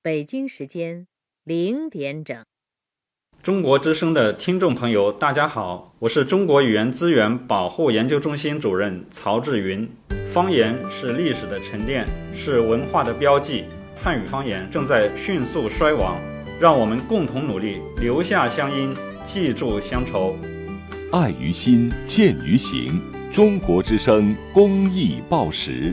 北京时间零点整。中国之声的听众朋友，大家好，我是中国语言资源保护研究中心主任曹志云。方言是历史的沉淀，是文化的标记。汉语方言正在迅速衰亡，让我们共同努力，留下乡音，记住乡愁。爱于心，见于行。中国之声公益报时。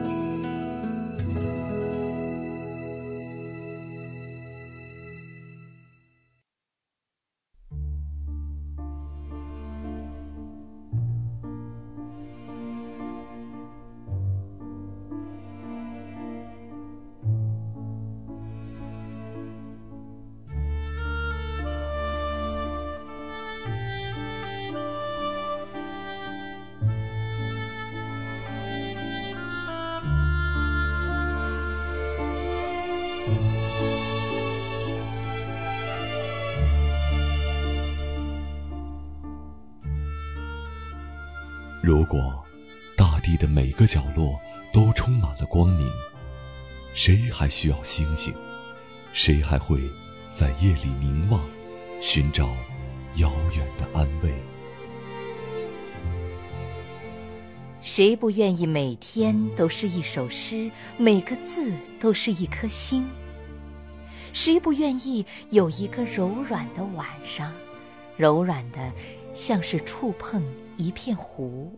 角落都充满了光明，谁还需要星星？谁还会在夜里凝望，寻找遥远的安慰？谁不愿意每天都是一首诗，每个字都是一颗星？谁不愿意有一个柔软的晚上，柔软的像是触碰一片湖？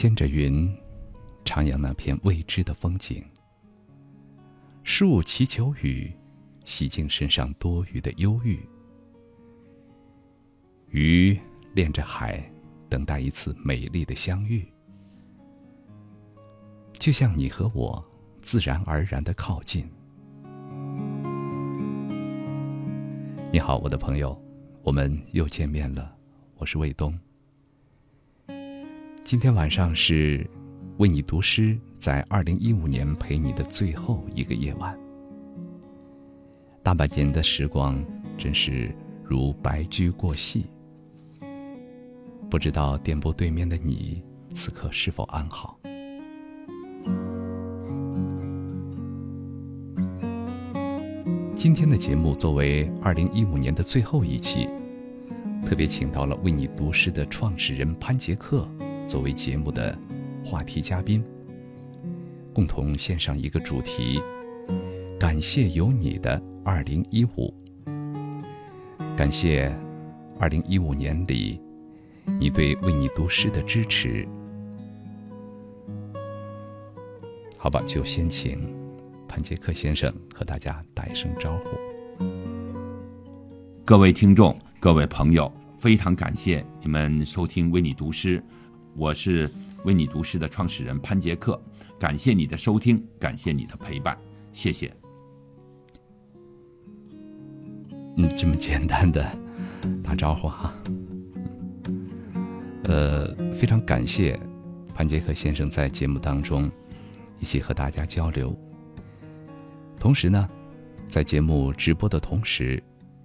牵着云，徜徉那片未知的风景。树祈求雨，洗净身上多余的忧郁。鱼恋着海，等待一次美丽的相遇。就像你和我，自然而然的靠近。你好，我的朋友，我们又见面了。我是卫东。今天晚上是为你读诗，在二零一五年陪你的最后一个夜晚。大半年的时光，真是如白驹过隙。不知道电波对面的你，此刻是否安好？今天的节目作为二零一五年的最后一期，特别请到了为你读诗的创始人潘杰克。作为节目的话题嘉宾，共同献上一个主题：感谢有你的二零一五。感谢二零一五年里你对为你读诗的支持。好吧，就先请潘杰克先生和大家打一声招呼。各位听众，各位朋友，非常感谢你们收听《为你读诗》，我是《为你读诗》的创始人潘杰克，感谢你的收听，感谢你的陪伴，谢谢。嗯，这么简单的打招呼哈。呃，非常感谢潘杰克先生在节目当中一起和大家交流。同时呢，在节目直播的同时，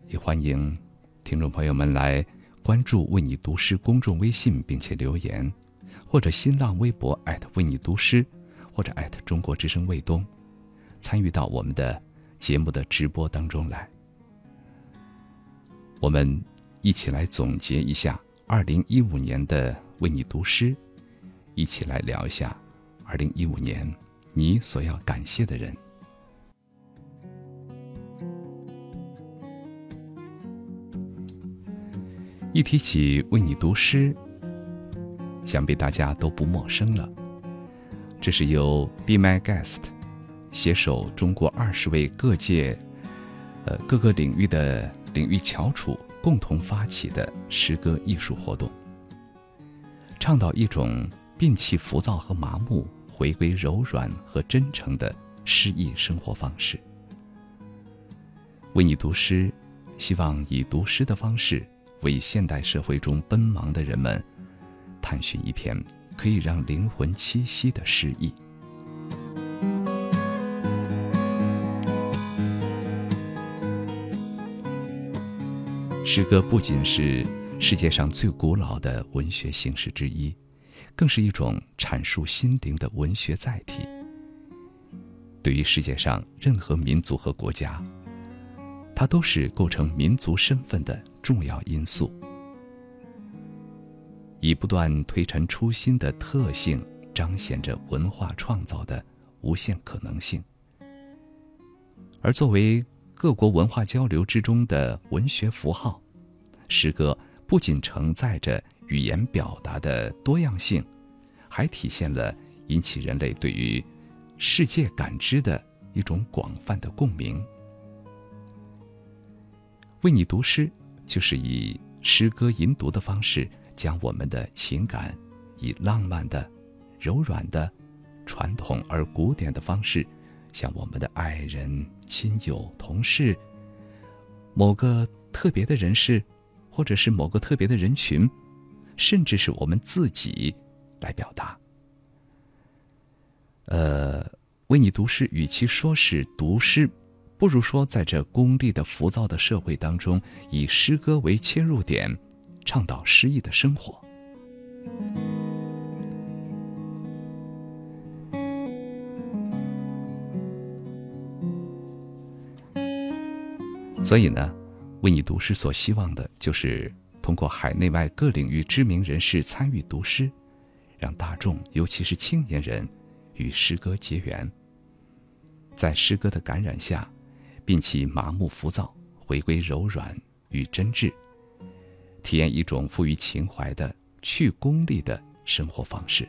也欢迎听众朋友们来关注“为你读诗”公众微信，并且留言，或者新浪微博艾特为你读诗，或者艾特中国之声卫东，参与到我们的节目的直播当中来。我们一起来总结一下二零一五年的为你读诗，一起来聊一下二零一五年你所要感谢的人。一提起为你读诗，想必大家都不陌生了。这是由 Be My Guest 携手中国二十位各界、呃各个领域的。领域翘楚共同发起的诗歌艺术活动，倡导一种摒弃浮躁和麻木，回归柔软和真诚的诗意生活方式。为你读诗，希望以读诗的方式，为现代社会中奔忙的人们，探寻一片可以让灵魂栖息的诗意。诗歌不仅是世界上最古老的文学形式之一，更是一种阐述心灵的文学载体。对于世界上任何民族和国家，它都是构成民族身份的重要因素。以不断推陈出新的特性，彰显着文化创造的无限可能性。而作为各国文化交流之中的文学符号。诗歌不仅承载着语言表达的多样性，还体现了引起人类对于世界感知的一种广泛的共鸣。为你读诗，就是以诗歌吟读的方式，将我们的情感以浪漫的、柔软的、传统而古典的方式，向我们的爱人、亲友、同事、某个特别的人士。或者是某个特别的人群，甚至是我们自己来表达。呃，为你读诗，与其说是读诗，不如说在这功利的、浮躁的社会当中，以诗歌为切入点，倡导诗意的生活。所以呢？为你读诗所希望的，就是通过海内外各领域知名人士参与读诗，让大众，尤其是青年人，与诗歌结缘。在诗歌的感染下，摒弃麻木浮躁，回归柔软与真挚，体验一种富于情怀的去功利的生活方式。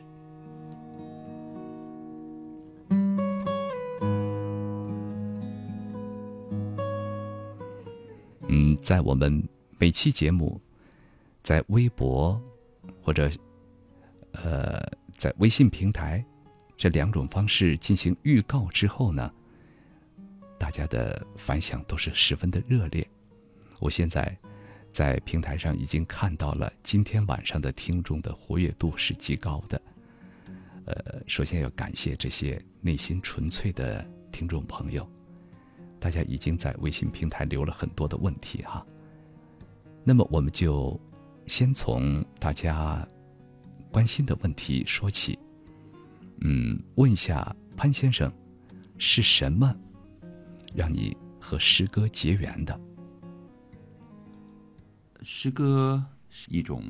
嗯，在我们每期节目，在微博或者呃在微信平台这两种方式进行预告之后呢，大家的反响都是十分的热烈。我现在在平台上已经看到了今天晚上的听众的活跃度是极高的。呃，首先要感谢这些内心纯粹的听众朋友。大家已经在微信平台留了很多的问题哈，那么我们就先从大家关心的问题说起。嗯，问一下潘先生，是什么让你和诗歌结缘的？诗歌是一种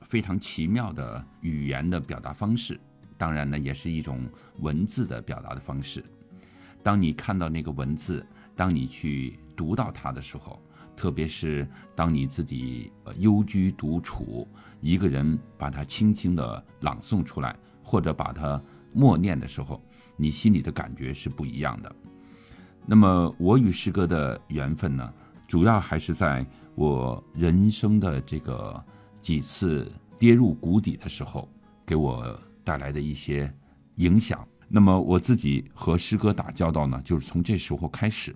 非常奇妙的语言的表达方式，当然呢，也是一种文字的表达的方式。当你看到那个文字，当你去读到它的时候，特别是当你自己幽居独处，一个人把它轻轻的朗诵出来，或者把它默念的时候，你心里的感觉是不一样的。那么我与诗歌的缘分呢，主要还是在我人生的这个几次跌入谷底的时候，给我带来的一些影响。那么我自己和诗歌打交道呢，就是从这时候开始。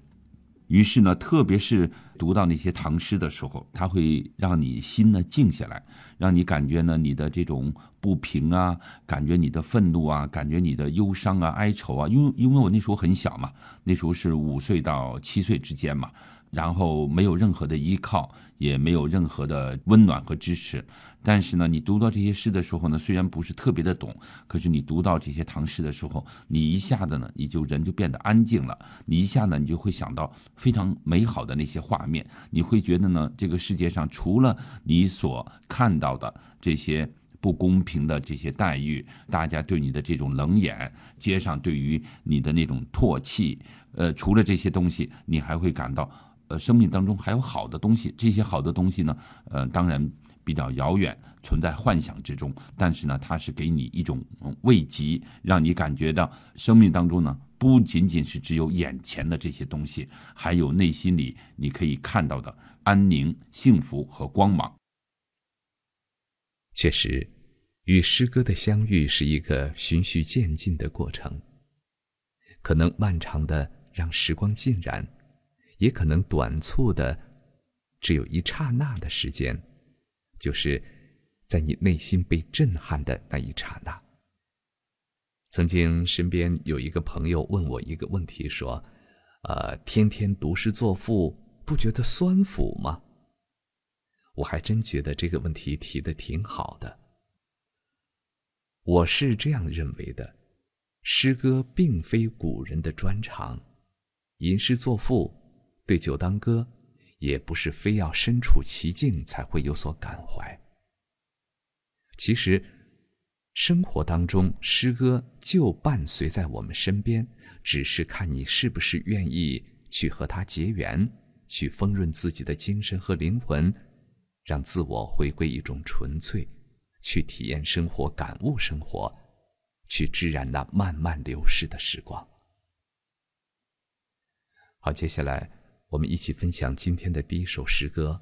于是呢，特别是读到那些唐诗的时候，它会让你心呢静下来，让你感觉呢你的这种不平啊，感觉你的愤怒啊，感觉你的忧伤啊、哀愁啊。因为因为我那时候很小嘛，那时候是五岁到七岁之间嘛。然后没有任何的依靠，也没有任何的温暖和支持。但是呢，你读到这些诗的时候呢，虽然不是特别的懂，可是你读到这些唐诗的时候，你一下子呢，你就人就变得安静了。你一下呢，你就会想到非常美好的那些画面。你会觉得呢，这个世界上除了你所看到的这些不公平的这些待遇，大家对你的这种冷眼，街上对于你的那种唾弃，呃，除了这些东西，你还会感到。呃，生命当中还有好的东西，这些好的东西呢，呃，当然比较遥远，存在幻想之中。但是呢，它是给你一种慰藉，让你感觉到生命当中呢，不仅仅是只有眼前的这些东西，还有内心里你可以看到的安宁、幸福和光芒。确实，与诗歌的相遇是一个循序渐进的过程，可能漫长的让时光浸染。也可能短促的，只有一刹那的时间，就是在你内心被震撼的那一刹那。曾经身边有一个朋友问我一个问题，说：“呃，天天读诗作赋，不觉得酸腐吗？”我还真觉得这个问题提的挺好的。我是这样认为的：诗歌并非古人的专长，吟诗作赋。对酒当歌，也不是非要身处其境才会有所感怀。其实，生活当中诗歌就伴随在我们身边，只是看你是不是愿意去和它结缘，去丰润自己的精神和灵魂，让自我回归一种纯粹，去体验生活、感悟生活，去滋染那慢慢流逝的时光。好，接下来。我们一起分享今天的第一首诗歌。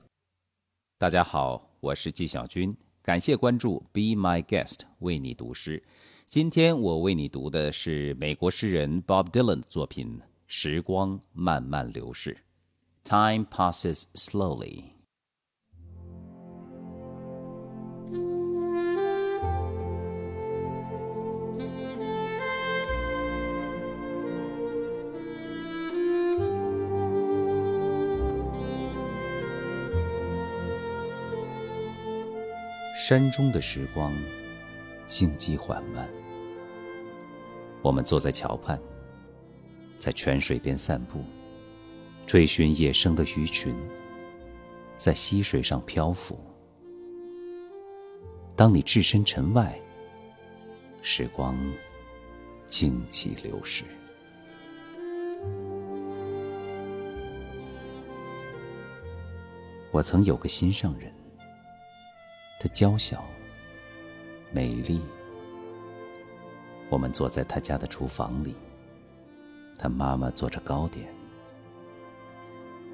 大家好，我是纪晓军，感谢关注，Be My Guest，为你读诗。今天我为你读的是美国诗人 Bob Dylan 的作品《时光慢慢流逝》，Time passes slowly。山中的时光，静寂缓慢。我们坐在桥畔，在泉水边散步，追寻野生的鱼群，在溪水上漂浮。当你置身尘外，时光静寂流逝。我曾有个心上人。她娇小、美丽。我们坐在她家的厨房里，她妈妈做着糕点。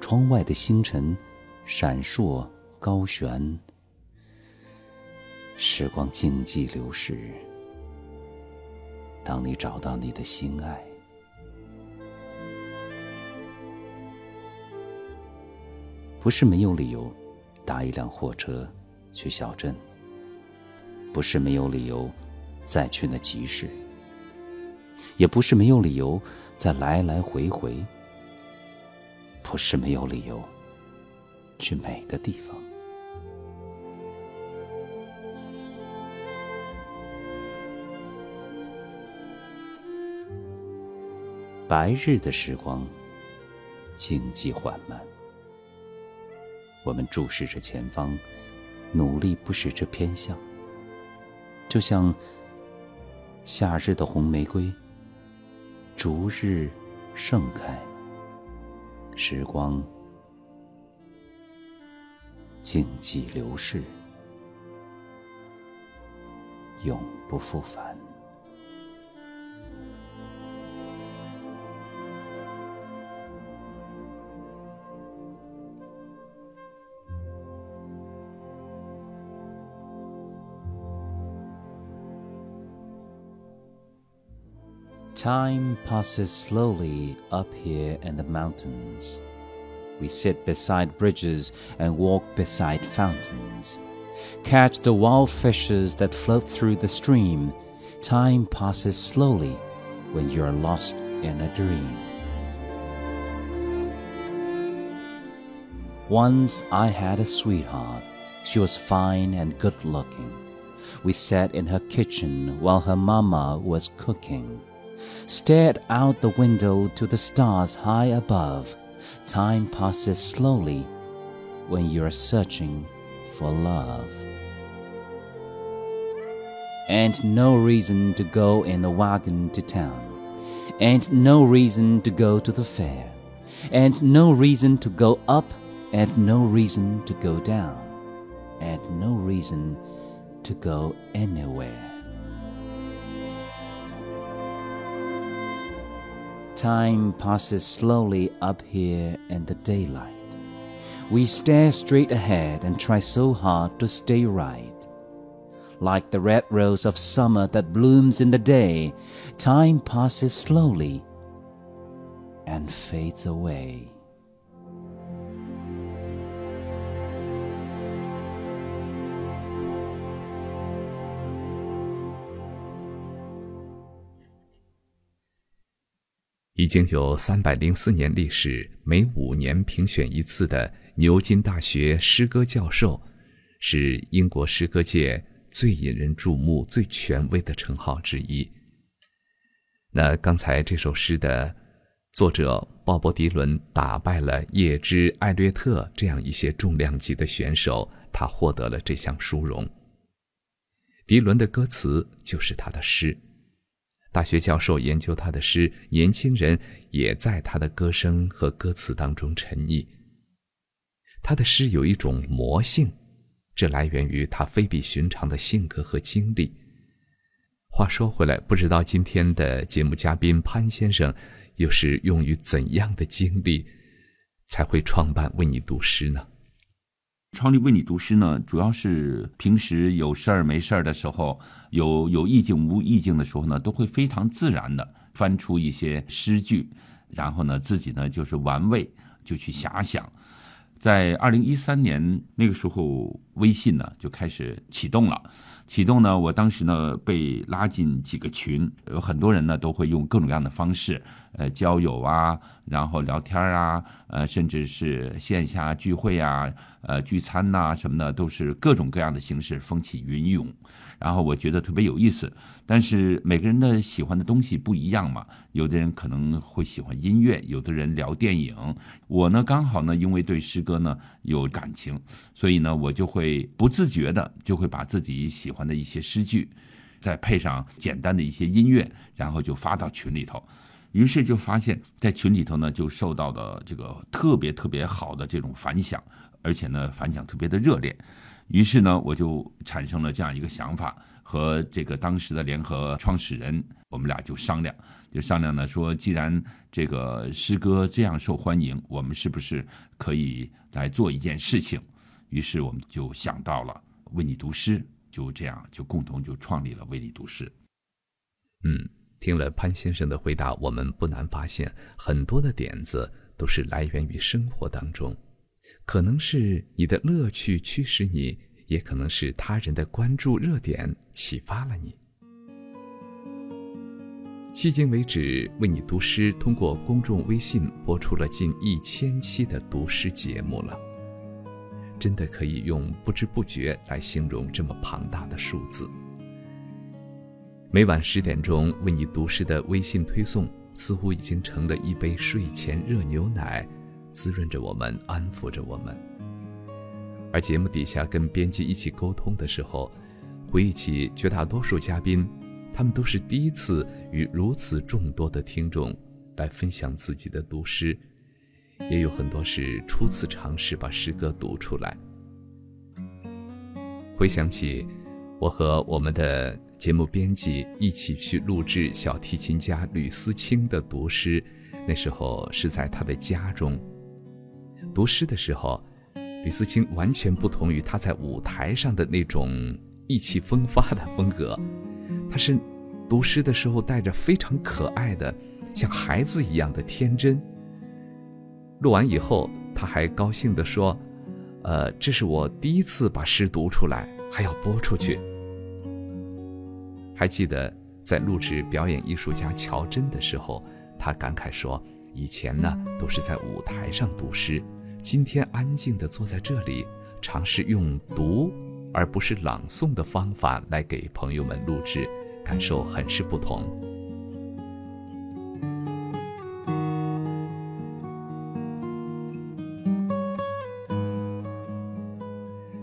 窗外的星辰闪烁高悬，时光静寂流逝。当你找到你的心爱，不是没有理由搭一辆货车。去小镇，不是没有理由再去那集市，也不是没有理由再来来回回，不是没有理由去每个地方。白日的时光，静寂缓慢，我们注视着前方。努力不使之偏向，就像夏日的红玫瑰，逐日盛开。时光静寂流逝，永不复返。Time passes slowly up here in the mountains. We sit beside bridges and walk beside fountains. Catch the wild fishes that float through the stream. Time passes slowly when you're lost in a dream. Once I had a sweetheart. She was fine and good looking. We sat in her kitchen while her mama was cooking. Stared out the window to the stars high above. Time passes slowly when you're searching for love. And no reason to go in a wagon to town. And no reason to go to the fair. And no reason to go up. And no reason to go down. And no reason to go anywhere. Time passes slowly up here in the daylight. We stare straight ahead and try so hard to stay right. Like the red rose of summer that blooms in the day, time passes slowly and fades away. 已经有三百零四年历史，每五年评选一次的牛津大学诗歌教授，是英国诗歌界最引人注目、最权威的称号之一。那刚才这首诗的作者鲍勃·迪伦打败了叶芝·艾略特这样一些重量级的选手，他获得了这项殊荣。迪伦的歌词就是他的诗。大学教授研究他的诗，年轻人也在他的歌声和歌词当中沉溺。他的诗有一种魔性，这来源于他非比寻常的性格和经历。话说回来，不知道今天的节目嘉宾潘先生，又是用于怎样的经历，才会创办为你读诗呢？创立为你读诗呢，主要是平时有事儿没事儿的时候，有有意境无意境的时候呢，都会非常自然的翻出一些诗句，然后呢，自己呢就是玩味，就去遐想。在二零一三年那个时候，微信呢就开始启动了。启动呢，我当时呢被拉进几个群，有很多人呢都会用各种各样的方式，呃，交友啊，然后聊天啊，呃，甚至是线下聚会啊，呃，聚餐呐什么的，都是各种各样的形式，风起云涌。然后我觉得特别有意思，但是每个人的喜欢的东西不一样嘛，有的人可能会喜欢音乐，有的人聊电影。我呢刚好呢，因为对诗歌呢有感情，所以呢我就会不自觉的就会把自己喜欢的一些诗句，再配上简单的一些音乐，然后就发到群里头。于是就发现，在群里头呢就受到了这个特别特别好的这种反响，而且呢反响特别的热烈。于是呢，我就产生了这样一个想法，和这个当时的联合创始人，我们俩就商量，就商量呢，说既然这个诗歌这样受欢迎，我们是不是可以来做一件事情？于是我们就想到了为你读诗，就这样就共同就创立了为你读诗。嗯，听了潘先生的回答，我们不难发现，很多的点子都是来源于生活当中。可能是你的乐趣驱使你，也可能是他人的关注热点启发了你。迄今为止，为你读诗通过公众微信播出了近一千期的读诗节目了，真的可以用不知不觉来形容这么庞大的数字。每晚十点钟为你读诗的微信推送，似乎已经成了一杯睡前热牛奶。滋润着我们，安抚着我们。而节目底下跟编辑一起沟通的时候，回忆起绝大多数嘉宾，他们都是第一次与如此众多的听众来分享自己的读诗，也有很多是初次尝试把诗歌读出来。回想起我和我们的节目编辑一起去录制小提琴家吕思清的读诗，那时候是在他的家中。读诗的时候，吕思清完全不同于他在舞台上的那种意气风发的风格。他是读诗的时候带着非常可爱的，像孩子一样的天真。录完以后，他还高兴地说：“呃，这是我第一次把诗读出来，还要播出去。”还记得在录制表演艺术家乔真的时候，他感慨说：“以前呢都是在舞台上读诗，今天安静地坐在这里，尝试用读而不是朗诵的方法来给朋友们录制。”感受很是不同。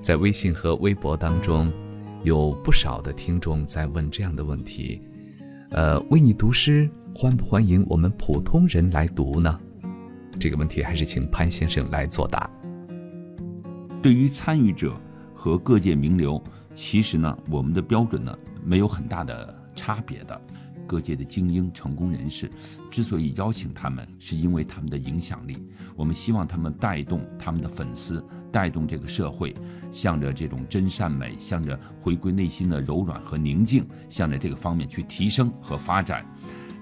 在微信和微博当中，有不少的听众在问这样的问题：，呃，为你读诗，欢不欢迎我们普通人来读呢？这个问题还是请潘先生来作答。对于参与者和各界名流，其实呢，我们的标准呢。没有很大的差别的，各界的精英、成功人士，之所以邀请他们，是因为他们的影响力。我们希望他们带动他们的粉丝，带动这个社会，向着这种真善美，向着回归内心的柔软和宁静，向着这个方面去提升和发展。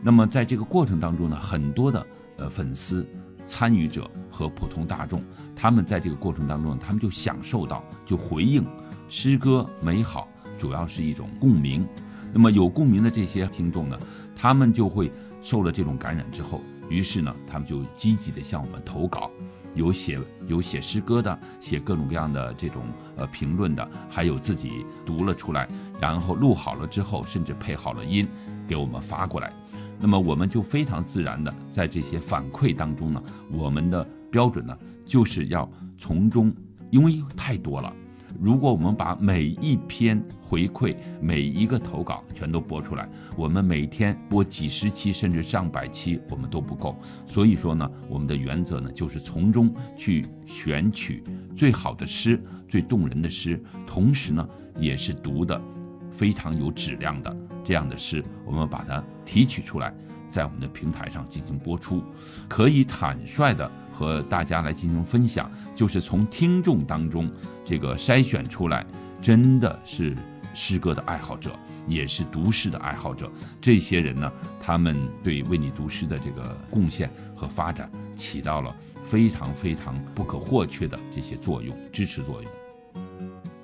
那么在这个过程当中呢，很多的呃粉丝、参与者和普通大众，他们在这个过程当中，他们就享受到，就回应诗歌美好。主要是一种共鸣，那么有共鸣的这些听众呢，他们就会受了这种感染之后，于是呢，他们就积极的向我们投稿，有写有写诗歌的，写各种各样的这种呃评论的，还有自己读了出来，然后录好了之后，甚至配好了音，给我们发过来。那么我们就非常自然的在这些反馈当中呢，我们的标准呢，就是要从中，因为太多了。如果我们把每一篇回馈、每一个投稿全都播出来，我们每天播几十期甚至上百期，我们都不够。所以说呢，我们的原则呢，就是从中去选取最好的诗、最动人的诗，同时呢，也是读的非常有质量的这样的诗，我们把它提取出来，在我们的平台上进行播出，可以坦率的。和大家来进行分享，就是从听众当中这个筛选出来，真的是诗歌的爱好者，也是读诗的爱好者。这些人呢，他们对为你读诗的这个贡献和发展，起到了非常非常不可或缺的这些作用，支持作用。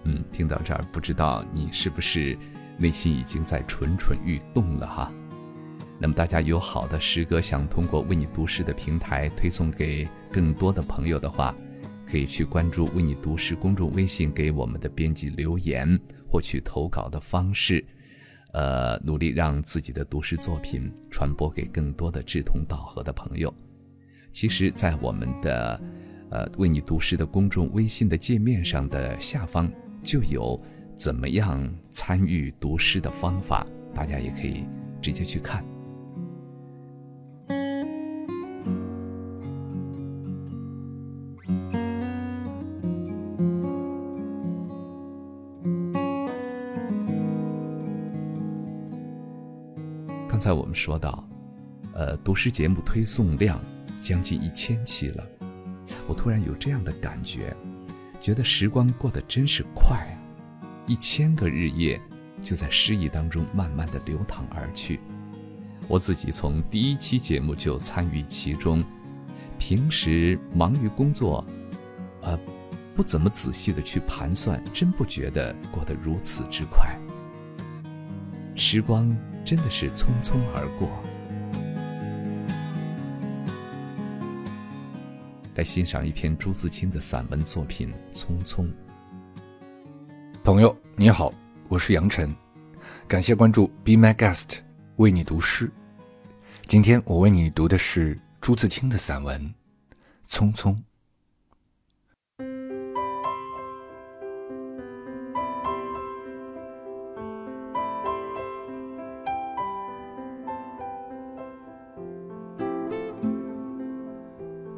嗯，听到这儿，不知道你是不是内心已经在蠢蠢欲动了哈？那么大家有好的诗歌想通过为你读诗的平台推送给更多的朋友的话，可以去关注为你读诗公众微信，给我们的编辑留言，获取投稿的方式，呃，努力让自己的读诗作品传播给更多的志同道合的朋友。其实，在我们的呃为你读诗的公众微信的界面上的下方就有怎么样参与读诗的方法，大家也可以直接去看。才我们说到，呃，读诗节目推送量将近一千期了，我突然有这样的感觉，觉得时光过得真是快啊！一千个日夜就在诗意当中慢慢的流淌而去。我自己从第一期节目就参与其中，平时忙于工作，呃，不怎么仔细的去盘算，真不觉得过得如此之快。时光。真的是匆匆而过。来欣赏一篇朱自清的散文作品《匆匆》。朋友你好，我是杨晨，感谢关注 Be My Guest，为你读诗。今天我为你读的是朱自清的散文《匆匆》。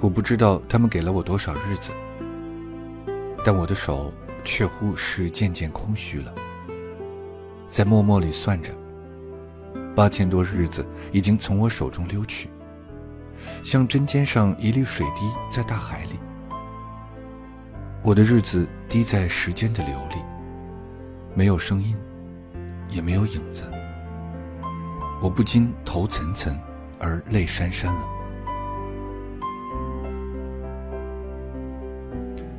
我不知道他们给了我多少日子，但我的手却乎是渐渐空虚了。在默默里算着，八千多日子已经从我手中溜去，像针尖上一粒水滴在大海里。我的日子滴在时间的流里，没有声音，也没有影子。我不禁头涔涔，而泪潸潸了。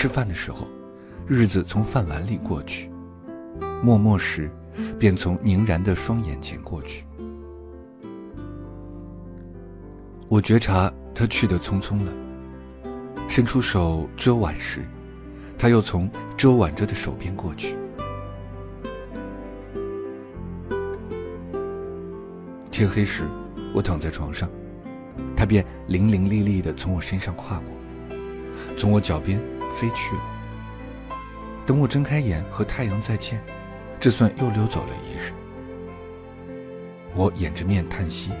吃饭的时候，日子从饭碗里过去；默默时，便从凝然的双眼前过去。我觉察他去的匆匆了，伸出手遮挽时，他又从遮挽着的手边过去。天黑时。我躺在床上，他便伶伶俐俐地从我身上跨过，从我脚边飞去了。等我睁开眼和太阳再见，这算又溜走了一日。我掩着面叹息，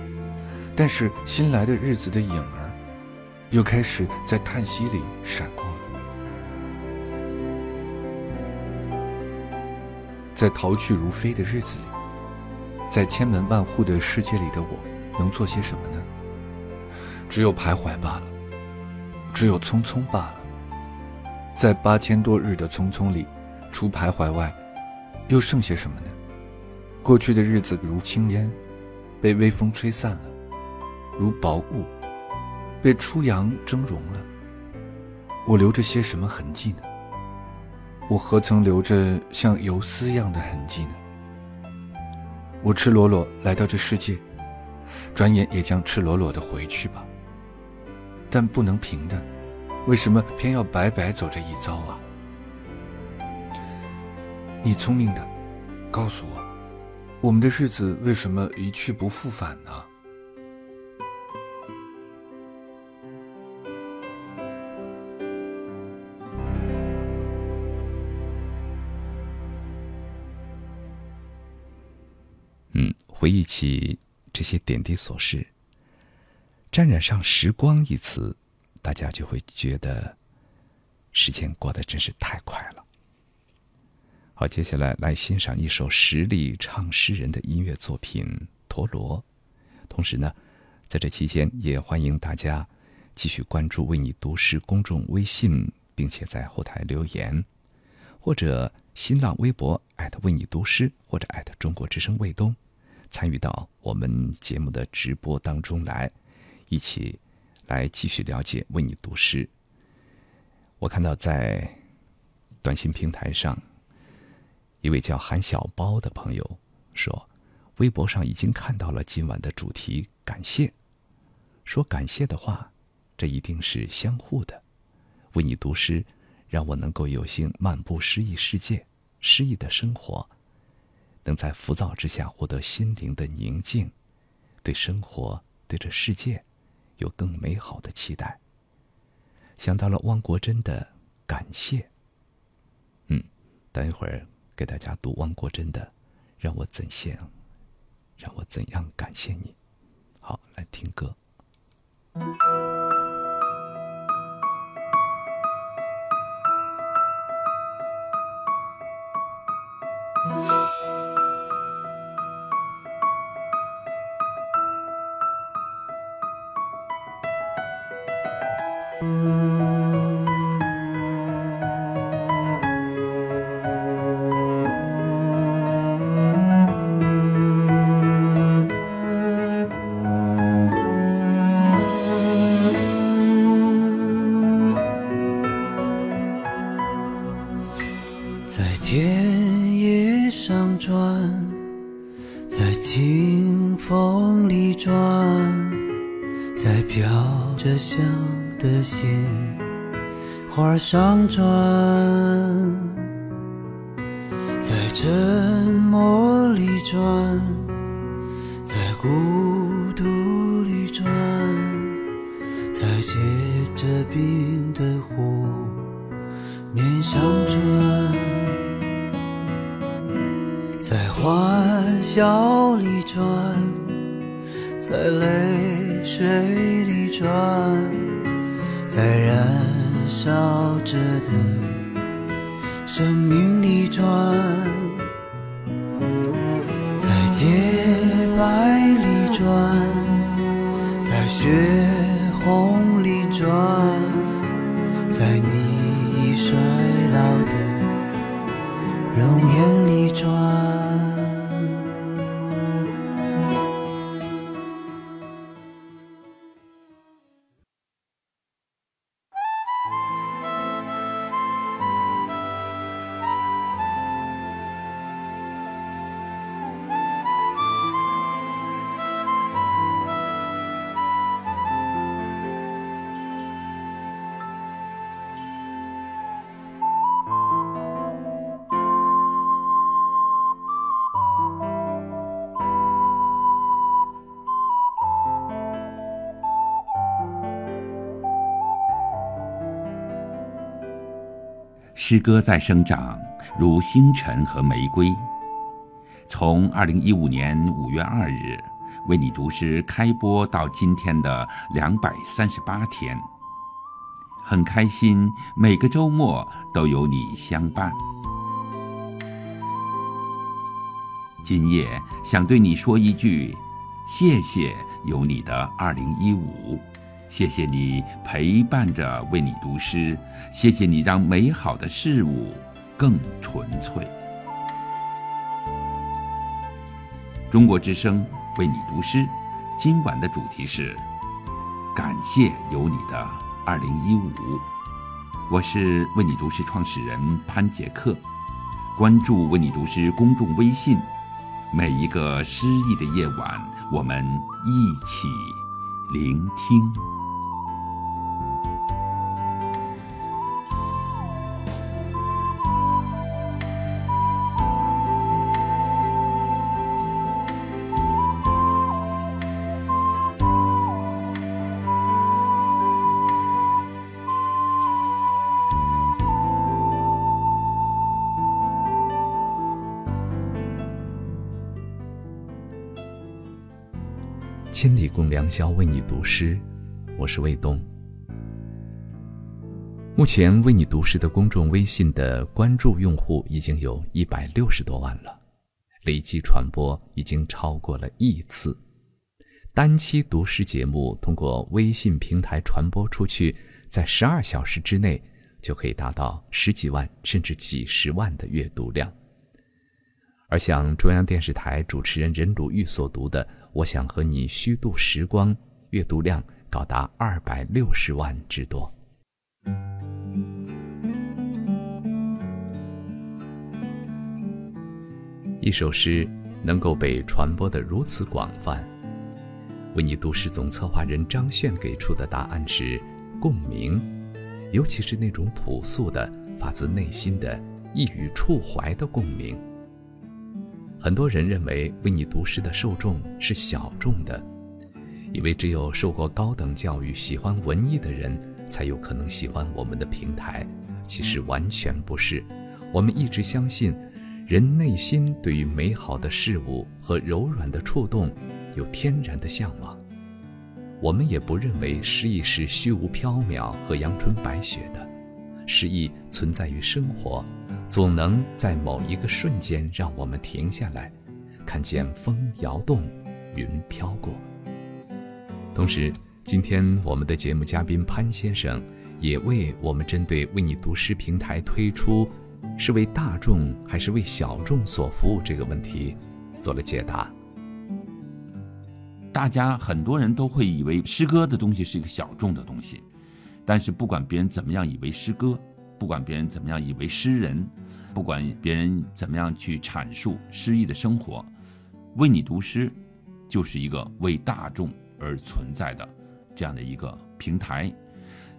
但是新来的日子的影儿，又开始在叹息里闪过了。在逃去如飞的日子里，在千门万户的世界里的我。能做些什么呢？只有徘徊罢了，只有匆匆罢了。在八千多日的匆匆里，除徘徊外，又剩些什么呢？过去的日子如轻烟，被微风吹散了；如薄雾，被初阳蒸融了。我留着些什么痕迹呢？我何曾留着像游丝一样的痕迹呢？我赤裸裸来到这世界。转眼也将赤裸裸的回去吧。但不能平的，为什么偏要白白走这一遭啊？你聪明的，告诉我，我们的日子为什么一去不复返呢？嗯，回忆起。这些点滴琐事，沾染上“时光”一词，大家就会觉得时间过得真是太快了。好，接下来来欣赏一首实力唱诗人的音乐作品《陀螺》。同时呢，在这期间也欢迎大家继续关注“为你读诗”公众微信，并且在后台留言，或者新浪微博艾特为你读诗，或者艾特中国之声卫东。参与到我们节目的直播当中来，一起来继续了解为你读诗。我看到在短信平台上，一位叫韩小包的朋友说，微博上已经看到了今晚的主题，感谢。说感谢的话，这一定是相互的。为你读诗，让我能够有幸漫步诗意世界，诗意的生活。能在浮躁之下获得心灵的宁静，对生活、对这世界，有更美好的期待。想到了汪国真的感谢。嗯，等一会儿给大家读汪国真的《让我怎样，让我怎样感谢你》。好，来听歌。上船，诗歌在生长，如星辰和玫瑰。从二零一五年五月二日为你读诗开播到今天的两百三十八天，很开心，每个周末都有你相伴。今夜想对你说一句：谢谢有你的二零一五。谢谢你陪伴着为你读诗，谢谢你让美好的事物更纯粹。中国之声为你读诗，今晚的主题是感谢有你的二零一五。我是为你读诗创始人潘杰克，关注为你读诗公众微信，每一个诗意的夜晚，我们一起聆听。良宵，为你读诗，我是卫东。目前为你读诗的公众微信的关注用户已经有一百六十多万了，累计传播已经超过了亿次。单期读诗节目通过微信平台传播出去，在十二小时之内就可以达到十几万甚至几十万的阅读量。而像中央电视台主持人任鲁豫所读的《我想和你虚度时光》，阅读量高达二百六十万之多。一首诗能够被传播得如此广泛，为你读诗总策划人张炫给出的答案是共鸣，尤其是那种朴素的、发自内心的、易于触怀的共鸣。很多人认为为你读诗的受众是小众的，以为只有受过高等教育、喜欢文艺的人才有可能喜欢我们的平台。其实完全不是。我们一直相信，人内心对于美好的事物和柔软的触动有天然的向往。我们也不认为诗意是虚无缥缈和阳春白雪的，诗意存在于生活。总能在某一个瞬间让我们停下来，看见风摇动，云飘过。同时，今天我们的节目嘉宾潘先生也为我们针对为你读诗平台推出是为大众还是为小众所服务这个问题做了解答。大家很多人都会以为诗歌的东西是一个小众的东西，但是不管别人怎么样以为诗歌。不管别人怎么样以为诗人，不管别人怎么样去阐述诗意的生活，为你读诗，就是一个为大众而存在的这样的一个平台，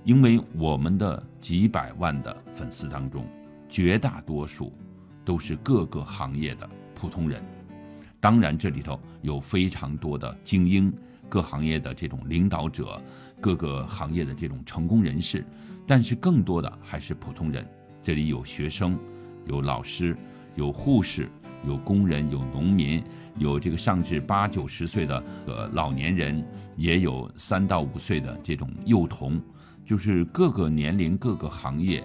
因为我们的几百万的粉丝当中，绝大多数都是各个行业的普通人。当然，这里头有非常多的精英，各行业的这种领导者，各个行业的这种成功人士，但是更多的还是普通人。这里有学生，有老师，有护士，有工人，有农民，有这个上至八九十岁的呃老年人，也有三到五岁的这种幼童，就是各个年龄、各个行业，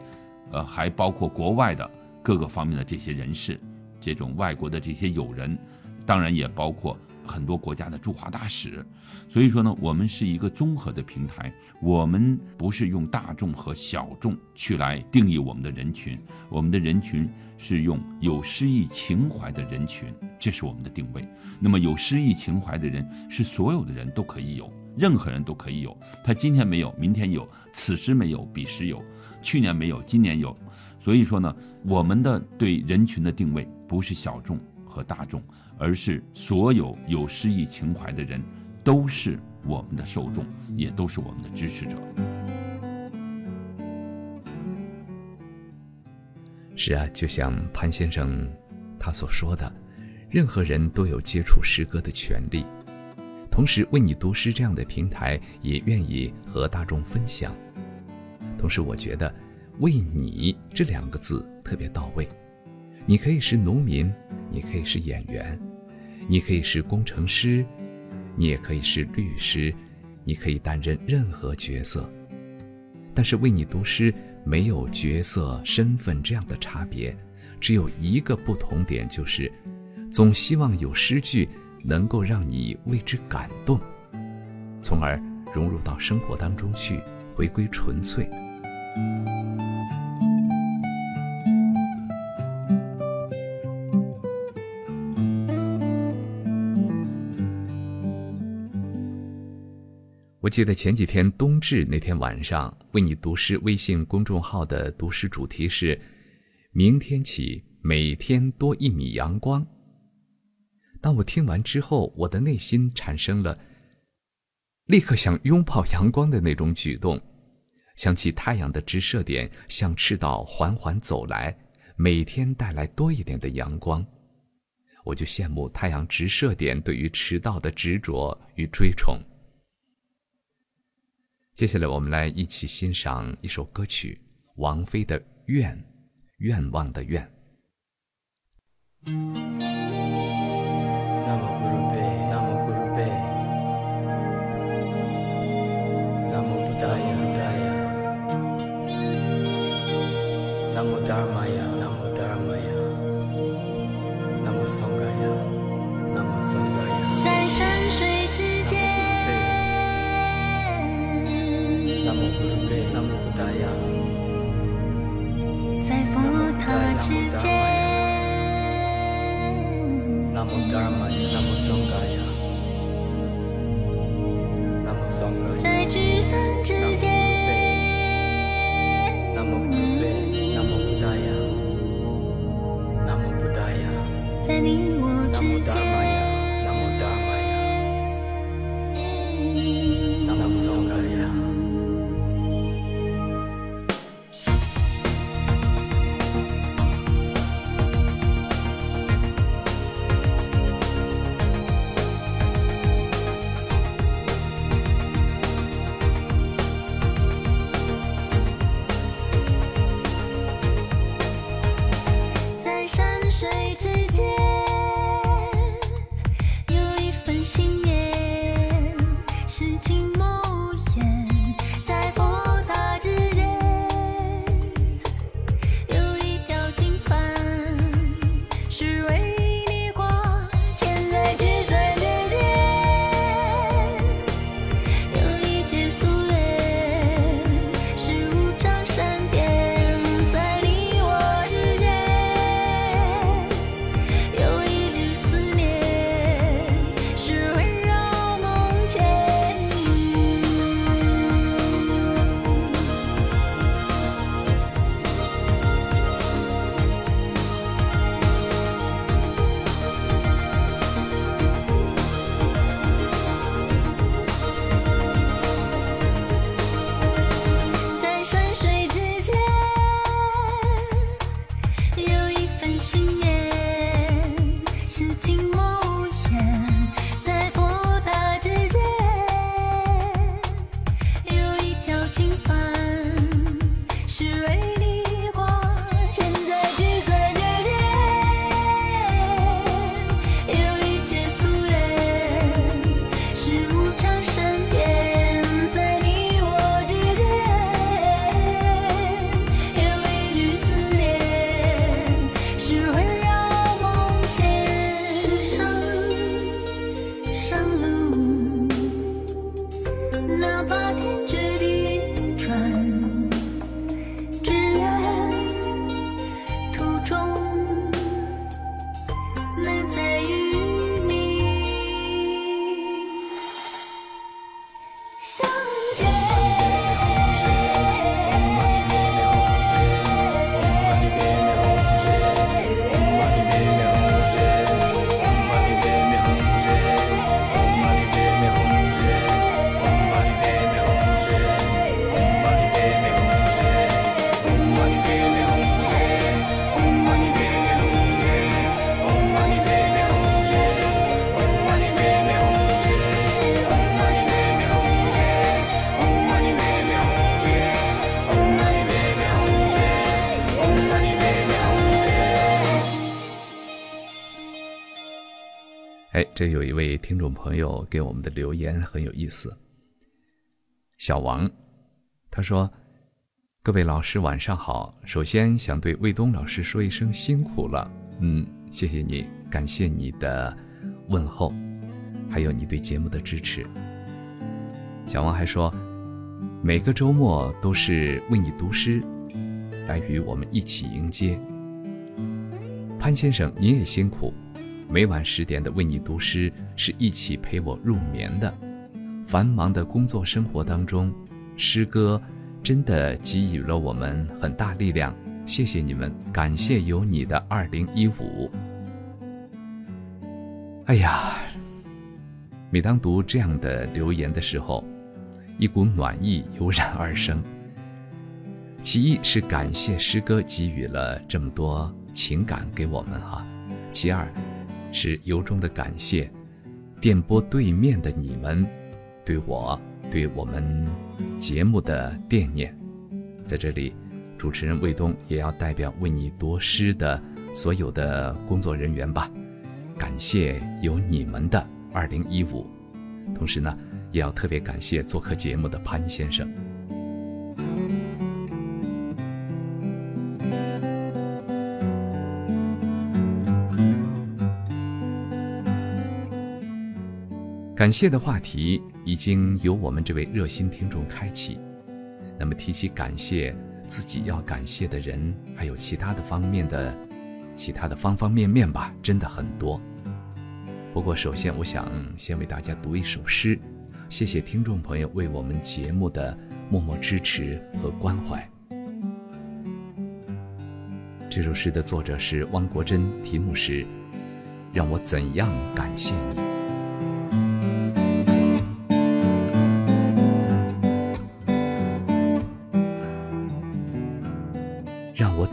呃，还包括国外的各个方面的这些人士，这种外国的这些友人，当然也包括。很多国家的驻华大使，所以说呢，我们是一个综合的平台。我们不是用大众和小众去来定义我们的人群，我们的人群是用有诗意情怀的人群，这是我们的定位。那么有诗意情怀的人，是所有的人都可以有，任何人都可以有。他今天没有，明天有；此时没有，彼时有；去年没有，今年有。所以说呢，我们的对人群的定位不是小众和大众。而是所有有诗意情怀的人，都是我们的受众，也都是我们的支持者。是啊，就像潘先生他所说的，任何人都有接触诗歌的权利。同时，为你读诗这样的平台也愿意和大众分享。同时，我觉得“为你”这两个字特别到位。你可以是农民，你可以是演员，你可以是工程师，你也可以是律师，你可以担任任何角色。但是为你读诗没有角色身份这样的差别，只有一个不同点，就是总希望有诗句能够让你为之感动，从而融入到生活当中去，回归纯粹。我记得前几天冬至那天晚上，为你读诗微信公众号的读诗主题是：明天起每天多一米阳光。当我听完之后，我的内心产生了立刻想拥抱阳光的那种举动，想起太阳的直射点向赤道缓缓走来，每天带来多一点的阳光，我就羡慕太阳直射点对于赤道的执着与追崇。接下来，我们来一起欣赏一首歌曲，王菲的《愿》，愿望的愿。听众朋友给我们的留言很有意思。小王，他说：“各位老师晚上好，首先想对卫东老师说一声辛苦了。嗯，谢谢你，感谢你的问候，还有你对节目的支持。”小王还说：“每个周末都是为你读诗，来与我们一起迎接。”潘先生，你也辛苦。每晚十点的为你读诗，是一起陪我入眠的。繁忙的工作生活当中，诗歌真的给予了我们很大力量。谢谢你们，感谢有你的二零一五。哎呀，每当读这样的留言的时候，一股暖意油然而生。其一是感谢诗歌给予了这么多情感给我们哈，其二。是由衷的感谢，电波对面的你们，对我、对我们节目的惦念。在这里，主持人魏东也要代表为你读诗的所有的工作人员吧，感谢有你们的二零一五。同时呢，也要特别感谢做客节目的潘先生。感谢的话题已经由我们这位热心听众开启。那么提起感谢自己要感谢的人，还有其他的方面的、其他的方方面面吧，真的很多。不过首先，我想先为大家读一首诗，谢谢听众朋友为我们节目的默默支持和关怀。这首诗的作者是汪国真，题目是《让我怎样感谢你》。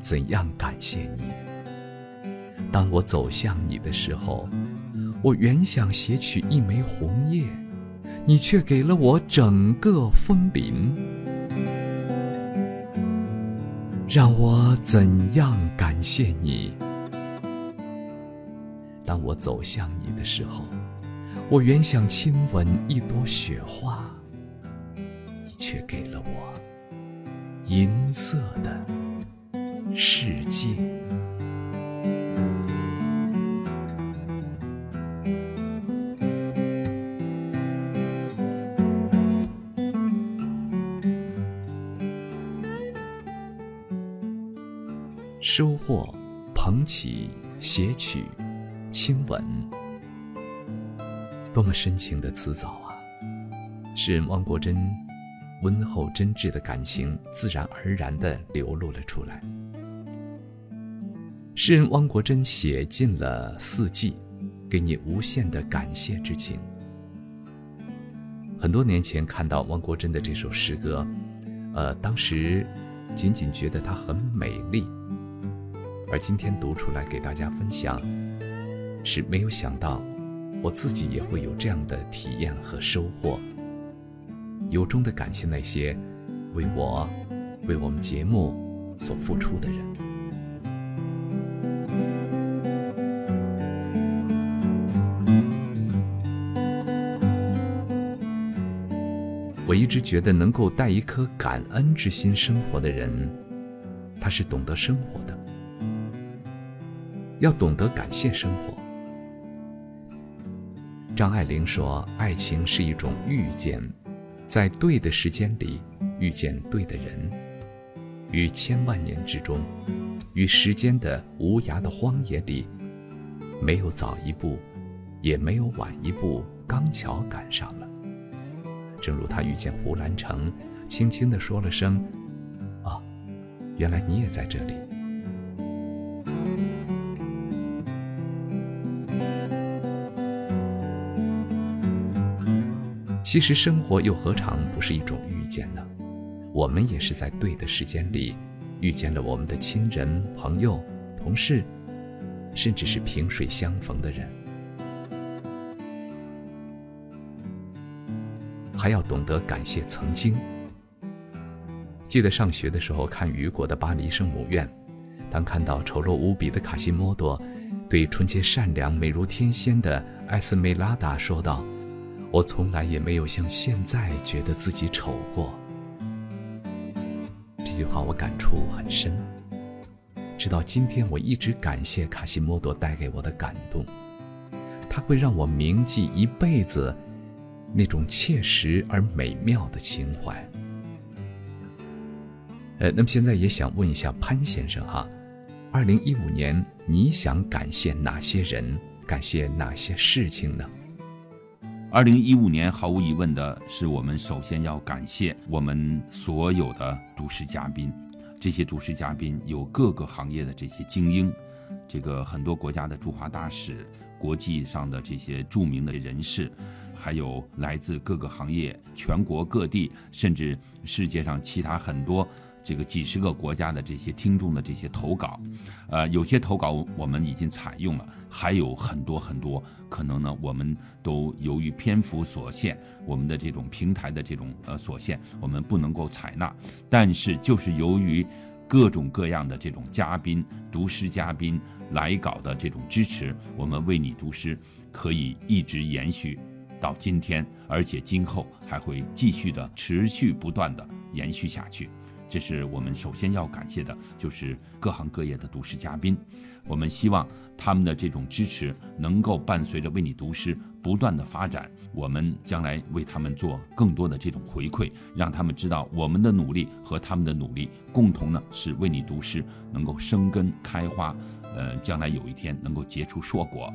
怎样感谢你？当我走向你的时候，我原想携取一枚红叶，你却给了我整个枫林。让我怎样感谢你？当我走向你的时候，我原想亲吻一朵雪花，你却给了我银色的。世界，收获，捧起，写取，亲吻，多么深情的词藻啊！诗人汪国真温厚真挚的感情，自然而然的流露了出来。诗人汪国真写尽了四季，给你无限的感谢之情。很多年前看到汪国真的这首诗歌，呃，当时仅仅觉得它很美丽，而今天读出来给大家分享，是没有想到我自己也会有这样的体验和收获。由衷的感谢那些为我、为我们节目所付出的人。觉得，能够带一颗感恩之心生活的人，他是懂得生活的。要懂得感谢生活。张爱玲说：“爱情是一种遇见，在对的时间里遇见对的人，于千万年之中，于时间的无涯的荒野里，没有早一步，也没有晚一步，刚巧赶上了。”正如他遇见胡兰成，轻轻地说了声：“啊，原来你也在这里。其实生活又何尝不是一种遇见呢？我们也是在对的时间里，遇见了我们的亲人、朋友、同事，甚至是萍水相逢的人。还要懂得感谢曾经。记得上学的时候看雨果的《巴黎圣母院》，当看到丑陋无比的卡西莫多，对纯洁善良、美如天仙的艾斯梅拉达说道。我从来也没有像现在觉得自己丑过。这句话我感触很深。直到今天，我一直感谢卡西莫多带给我的感动，它会让我铭记一辈子那种切实而美妙的情怀。呃，那么现在也想问一下潘先生哈，二零一五年你想感谢哪些人，感谢哪些事情呢？二零一五年，毫无疑问的是，我们首先要感谢我们所有的都市嘉宾。这些都市嘉宾有各个行业的这些精英，这个很多国家的驻华大使，国际上的这些著名的人士，还有来自各个行业、全国各地，甚至世界上其他很多。这个几十个国家的这些听众的这些投稿，呃，有些投稿我们已经采用了，还有很多很多，可能呢，我们都由于篇幅所限，我们的这种平台的这种呃所限，我们不能够采纳。但是就是由于各种各样的这种嘉宾、读诗嘉宾来稿的这种支持，我们为你读诗可以一直延续到今天，而且今后还会继续的持续不断的延续下去。这是我们首先要感谢的，就是各行各业的读诗嘉宾。我们希望他们的这种支持能够伴随着为你读诗不断的发展。我们将来为他们做更多的这种回馈，让他们知道我们的努力和他们的努力共同呢，是为你读诗能够生根开花，呃，将来有一天能够结出硕果。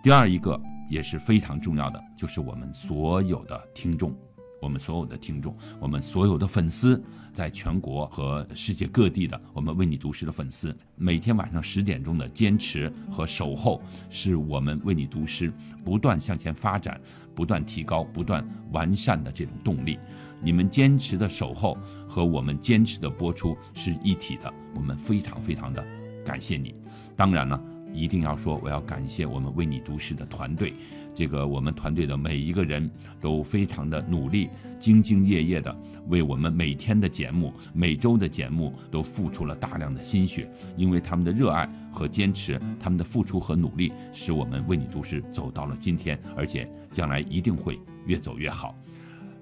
第二一个也是非常重要的，就是我们所有的听众。我们所有的听众，我们所有的粉丝，在全国和世界各地的我们为你读诗的粉丝，每天晚上十点钟的坚持和守候，是我们为你读诗不断向前发展、不断提高、不断完善的这种动力。你们坚持的守候和我们坚持的播出是一体的，我们非常非常的感谢你。当然呢，一定要说，我要感谢我们为你读诗的团队。这个我们团队的每一个人都非常的努力，兢兢业业的为我们每天的节目、每周的节目都付出了大量的心血。因为他们的热爱和坚持，他们的付出和努力，使我们为你读诗走到了今天，而且将来一定会越走越好。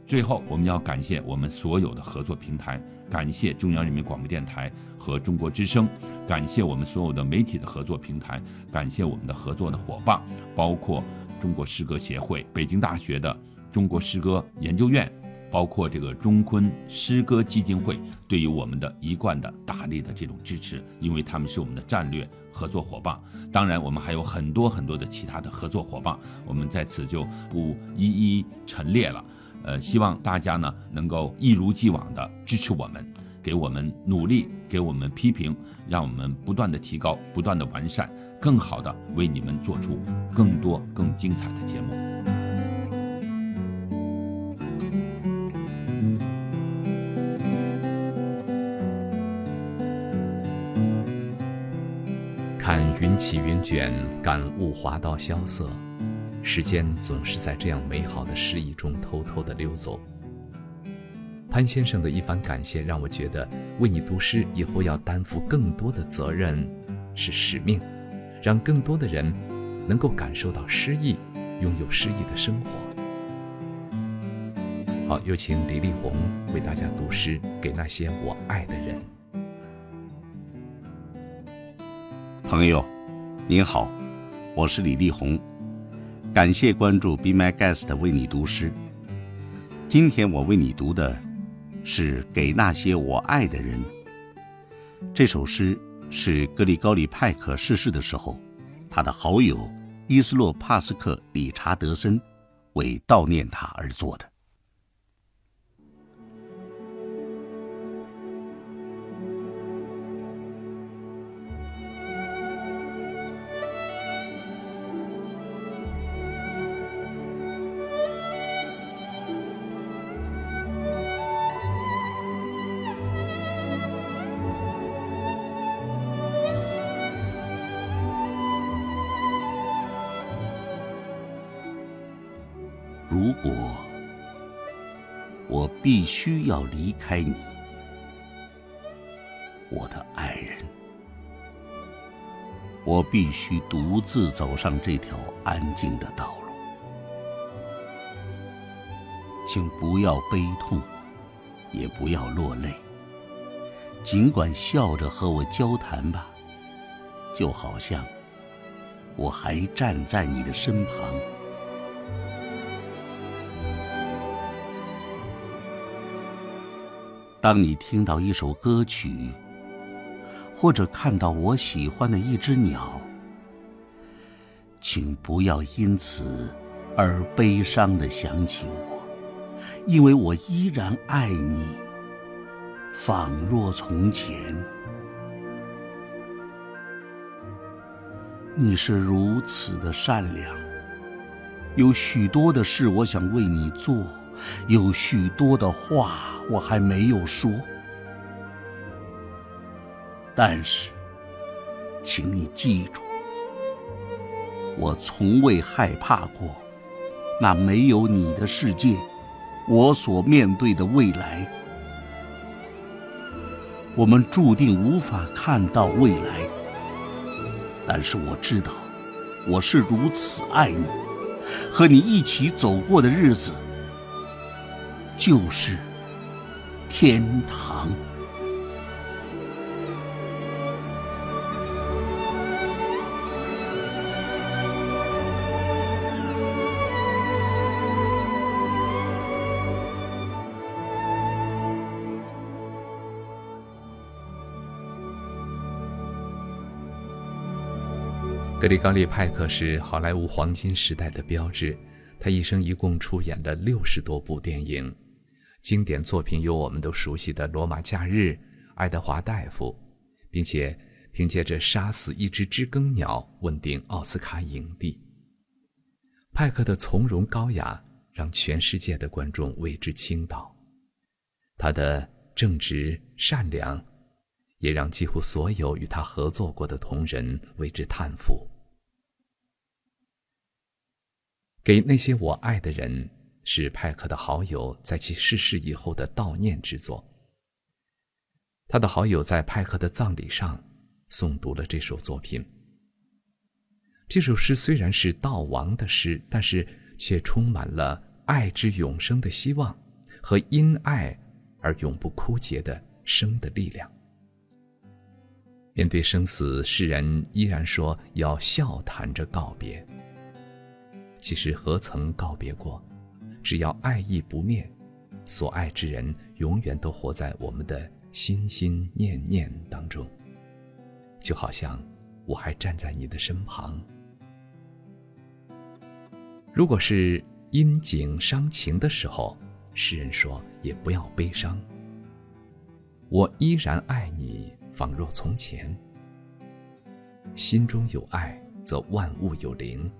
最后，我们要感谢我们所有的合作平台，感谢中央人民广播电台和中国之声，感谢我们所有的媒体的合作平台，感谢我们的合作的伙伴，包括。中国诗歌协会、北京大学的中国诗歌研究院，包括这个中昆诗歌基金会，对于我们的一贯的大力的这种支持，因为他们是我们的战略合作伙伴。当然，我们还有很多很多的其他的合作伙伴，我们在此就不一一陈列了。呃，希望大家呢能够一如既往的支持我们，给我们努力，给我们批评，让我们不断的提高，不断的完善。更好的为你们做出更多更精彩的节目。看云起云卷，感悟华道萧瑟，时间总是在这样美好的诗意中偷偷的溜走。潘先生的一番感谢，让我觉得为你读诗以后要担负更多的责任，是使命。让更多的人能够感受到诗意，拥有诗意的生活。好，有请李丽红为大家读诗给那些我爱的人。朋友，您好，我是李丽红，感谢关注 Be My Guest 为你读诗。今天我为你读的是《给那些我爱的人》这首诗。是格里高里派克逝世的时候，他的好友伊斯洛帕斯克理查德森为悼念他而做的。如果我必须要离开你，我的爱人，我必须独自走上这条安静的道路。请不要悲痛，也不要落泪，尽管笑着和我交谈吧，就好像我还站在你的身旁。当你听到一首歌曲，或者看到我喜欢的一只鸟，请不要因此而悲伤的想起我，因为我依然爱你，仿若从前。你是如此的善良，有许多的事我想为你做，有许多的话。我还没有说，但是，请你记住，我从未害怕过那没有你的世界，我所面对的未来。我们注定无法看到未来，但是我知道，我是如此爱你，和你一起走过的日子，就是。天堂。格里高利·派克是好莱坞黄金时代的标志，他一生一共出演了六十多部电影。经典作品有我们都熟悉的《罗马假日》《爱德华大夫》，并且凭借着《杀死一只知更鸟》问鼎奥斯卡影帝。派克的从容高雅让全世界的观众为之倾倒，他的正直善良也让几乎所有与他合作过的同仁为之叹服。给那些我爱的人。是派克的好友在其逝世以后的悼念之作。他的好友在派克的葬礼上诵读了这首作品。这首诗虽然是悼亡的诗，但是却充满了爱之永生的希望和因爱而永不枯竭的生的力量。面对生死，诗人依然说要笑谈着告别。其实何曾告别过？只要爱意不灭，所爱之人永远都活在我们的心心念念当中。就好像我还站在你的身旁。如果是因景伤情的时候，诗人说也不要悲伤。我依然爱你，仿若从前。心中有爱，则万物有灵，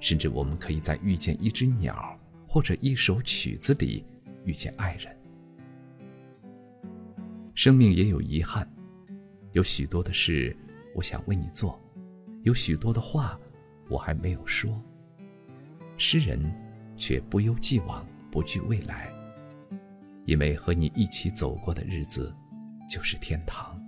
甚至我们可以在遇见一只鸟。或者一首曲子里遇见爱人，生命也有遗憾，有许多的事我想为你做，有许多的话我还没有说。诗人却不忧既往，不惧未来，因为和你一起走过的日子就是天堂。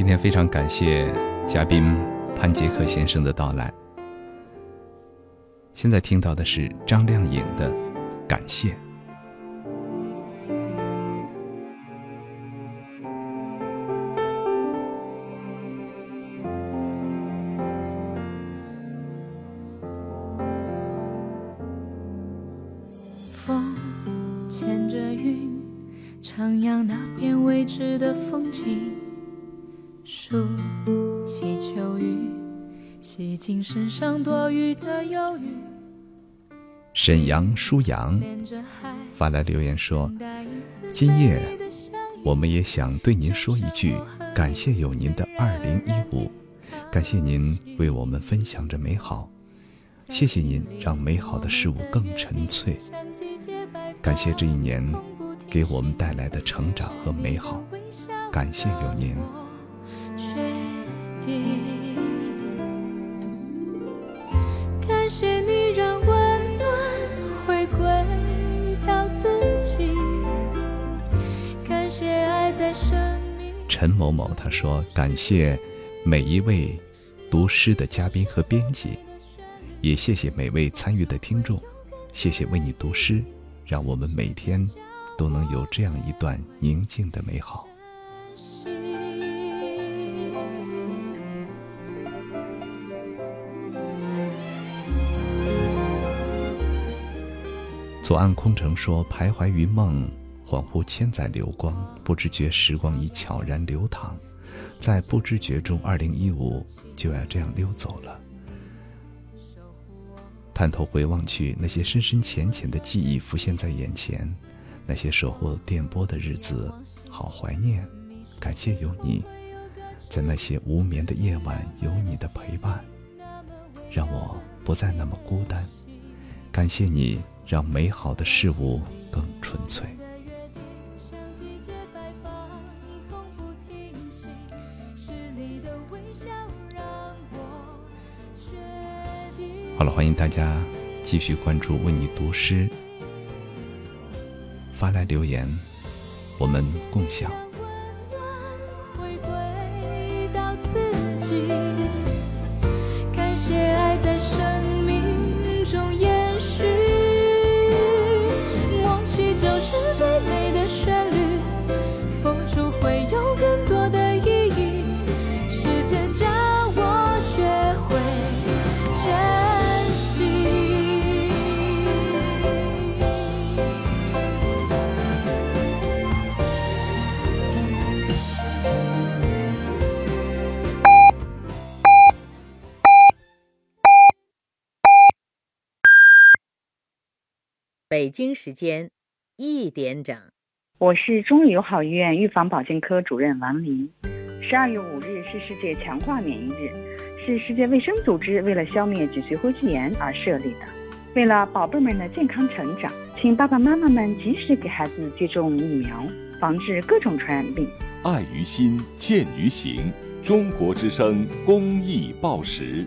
今天非常感谢嘉宾潘杰克先生的到来。现在听到的是张靓颖的《感谢》。沈阳舒阳发来留言说：“今夜，我们也想对您说一句，感谢有您的二零一五，感谢您为我们分享着美好，谢谢您让美好的事物更纯粹，感谢这一年给我们带来的成长和美好，感谢有您。”己。感陈某某他说：“感谢每一位读诗的嘉宾和编辑，也谢谢每位参与的听众，谢谢为你读诗，让我们每天都能有这样一段宁静的美好。”左岸空城说：“徘徊于梦，恍惚千载流光，不知觉时光已悄然流淌，在不知觉中，二零一五就要这样溜走了。探头回望去，那些深深浅浅的记忆浮现在眼前，那些守候电波的日子，好怀念。感谢有你，在那些无眠的夜晚，有你的陪伴，让我不再那么孤单。感谢你。”让美好的事物更纯粹。好了，欢迎大家继续关注“为你读诗”，发来留言，我们共享。北京时间一点整，我是中日友好医院预防保健科主任王林。十二月五日是世界强化免疫日，是世界卫生组织为了消灭脊髓灰质炎而设立的。为了宝贝们的健康成长，请爸爸妈妈们及时给孩子接种疫苗，防治各种传染病。爱于心，见于行。中国之声公益报时。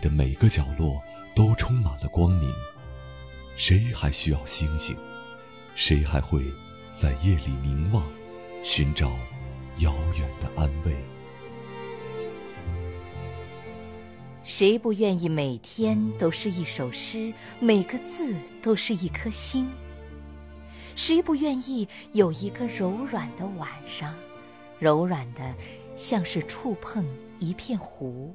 的每个角落都充满了光明，谁还需要星星？谁还会在夜里凝望，寻找遥远的安慰？谁不愿意每天都是一首诗，每个字都是一颗星？谁不愿意有一个柔软的晚上，柔软的像是触碰？一片湖，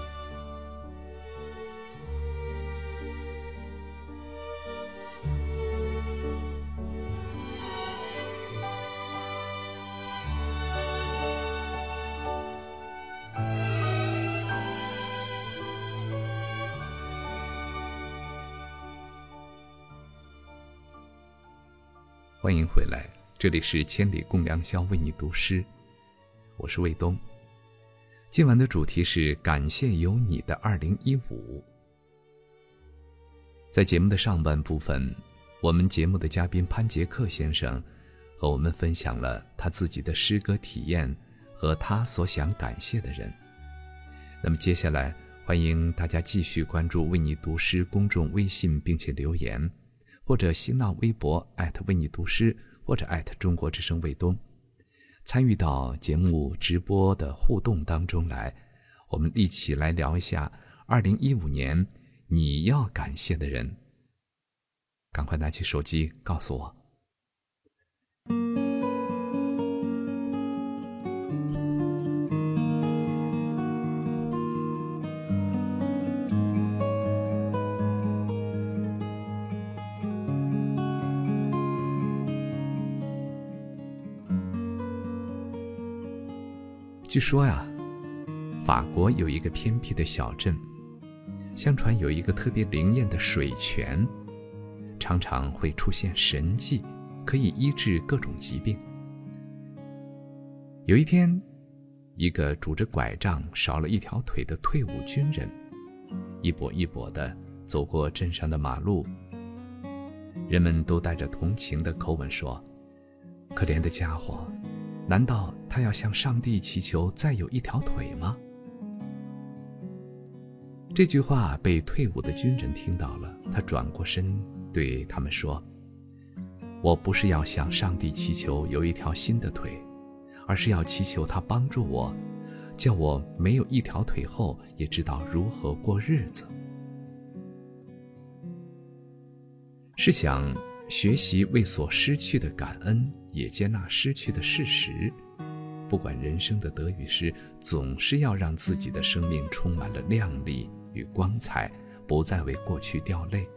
欢迎回来，这里是千里共良宵，为你读诗，我是卫东。今晚的主题是感谢有你的二零一五。在节目的上半部分，我们节目的嘉宾潘杰克先生和我们分享了他自己的诗歌体验和他所想感谢的人。那么接下来，欢迎大家继续关注“为你读诗”公众微信，并且留言。或者新浪微博艾特为你读诗，或者艾特中国之声卫东，参与到节目直播的互动当中来，我们一起来聊一下二零一五年你要感谢的人。赶快拿起手机告诉我。据说呀，法国有一个偏僻的小镇，相传有一个特别灵验的水泉，常常会出现神迹，可以医治各种疾病。有一天，一个拄着拐杖、少了一条腿的退伍军人，一跛一跛地走过镇上的马路，人们都带着同情的口吻说：“可怜的家伙。”难道他要向上帝祈求再有一条腿吗？这句话被退伍的军人听到了，他转过身对他们说：“我不是要向上帝祈求有一条新的腿，而是要祈求他帮助我，叫我没有一条腿后也知道如何过日子。”试想。学习为所失去的感恩，也接纳失去的事实。不管人生的得与失，总是要让自己的生命充满了亮丽与光彩，不再为过去掉泪，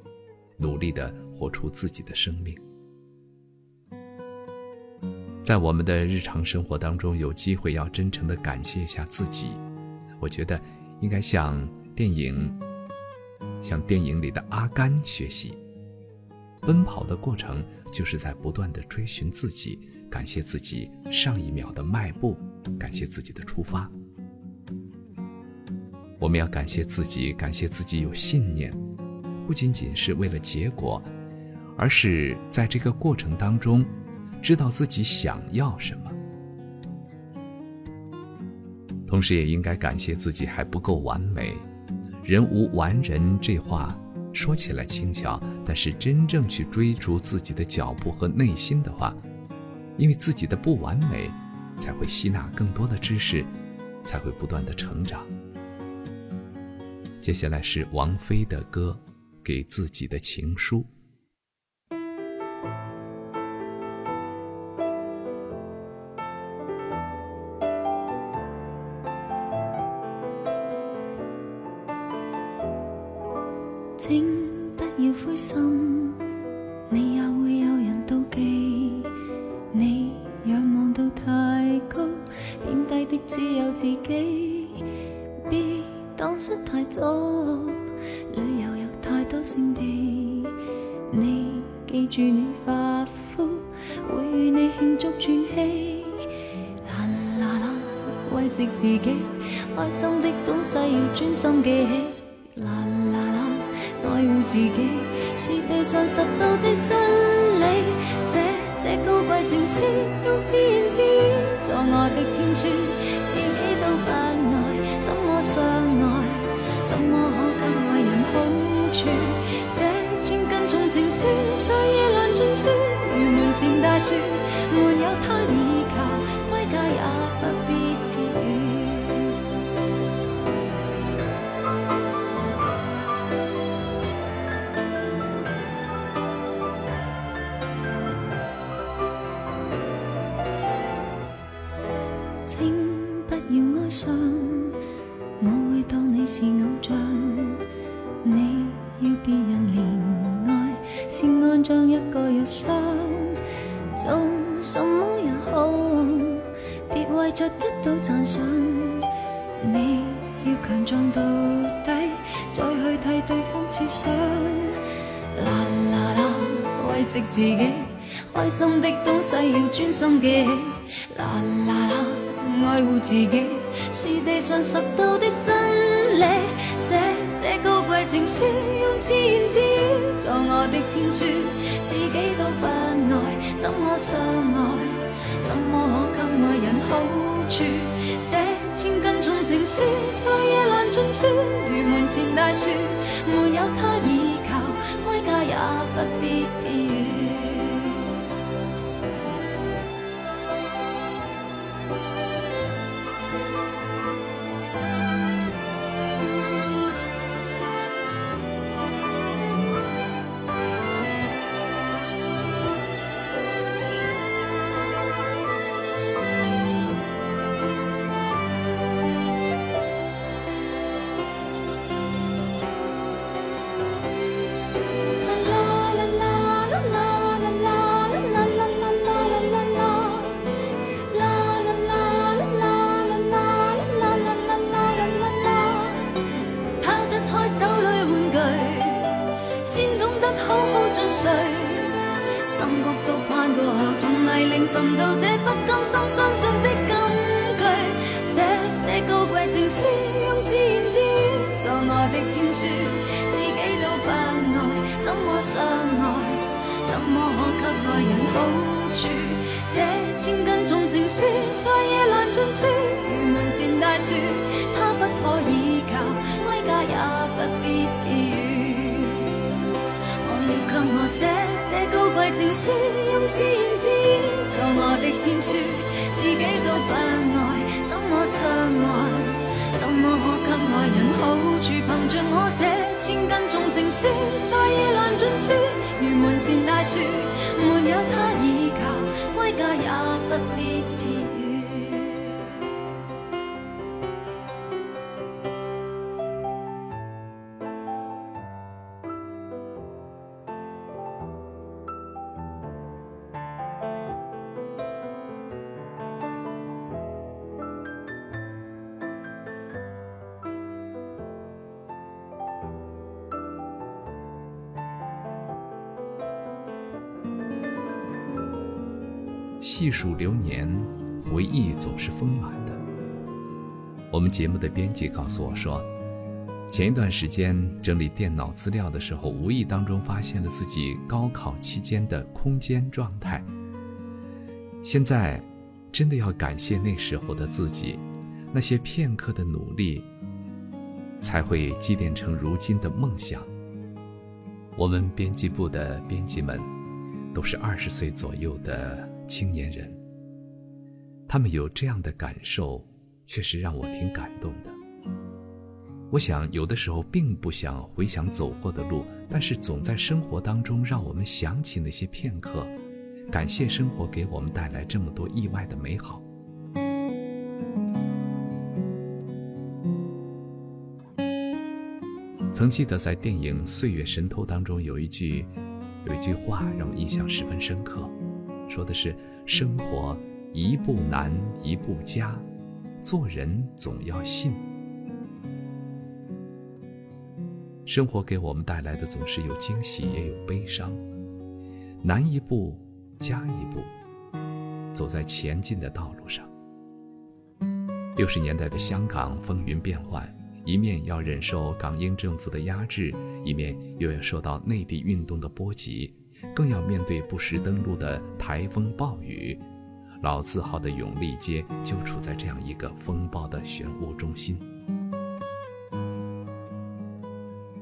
努力的活出自己的生命。在我们的日常生活当中，有机会要真诚的感谢一下自己。我觉得应该向电影，向电影里的阿甘学习。奔跑的过程，就是在不断的追寻自己，感谢自己上一秒的迈步，感谢自己的出发。我们要感谢自己，感谢自己有信念，不仅仅是为了结果，而是在这个过程当中，知道自己想要什么。同时，也应该感谢自己还不够完美，“人无完人”这话。说起来轻巧，但是真正去追逐自己的脚步和内心的话，因为自己的不完美，才会吸纳更多的知识，才会不断的成长。接下来是王菲的歌，给自己的情书。自己开心的东西要专心记起。啦啦啦爱护自己是地上拾到的真理。写这高贵情书用自言自语作我的天书自己都不爱怎么相爱怎么可给爱人好处？这千斤重情书在夜阑尽处如门前大雪。一个人伤做什么也好别为着得到赞赏你要强壮到底再去替对方设想啦啦啦慰藉自己开心的东西要专心记起啦啦啦爱护自己是地上拾到的真理。情书，用自言自语做我的天书，自己都不爱，怎么相爱？怎么可给爱人好处？这千斤重情书，在夜阑尽处，如门前大树，没有他倚靠，归家也不必细数流年，回忆总是丰满的。我们节目的编辑告诉我说，前一段时间整理电脑资料的时候，无意当中发现了自己高考期间的空间状态。现在，真的要感谢那时候的自己，那些片刻的努力，才会积淀成如今的梦想。我们编辑部的编辑们，都是二十岁左右的。青年人，他们有这样的感受，确实让我挺感动的。我想，有的时候并不想回想走过的路，但是总在生活当中让我们想起那些片刻，感谢生活给我们带来这么多意外的美好。曾记得在电影《岁月神偷》当中有一句，有一句话让我印象十分深刻。说的是生活一步难一步加，做人总要信。生活给我们带来的总是有惊喜也有悲伤，难一步加一步，走在前进的道路上。六十年代的香港风云变幻，一面要忍受港英政府的压制，一面又要受到内地运动的波及。更要面对不时登陆的台风暴雨，老字号的永利街就处在这样一个风暴的漩涡中心。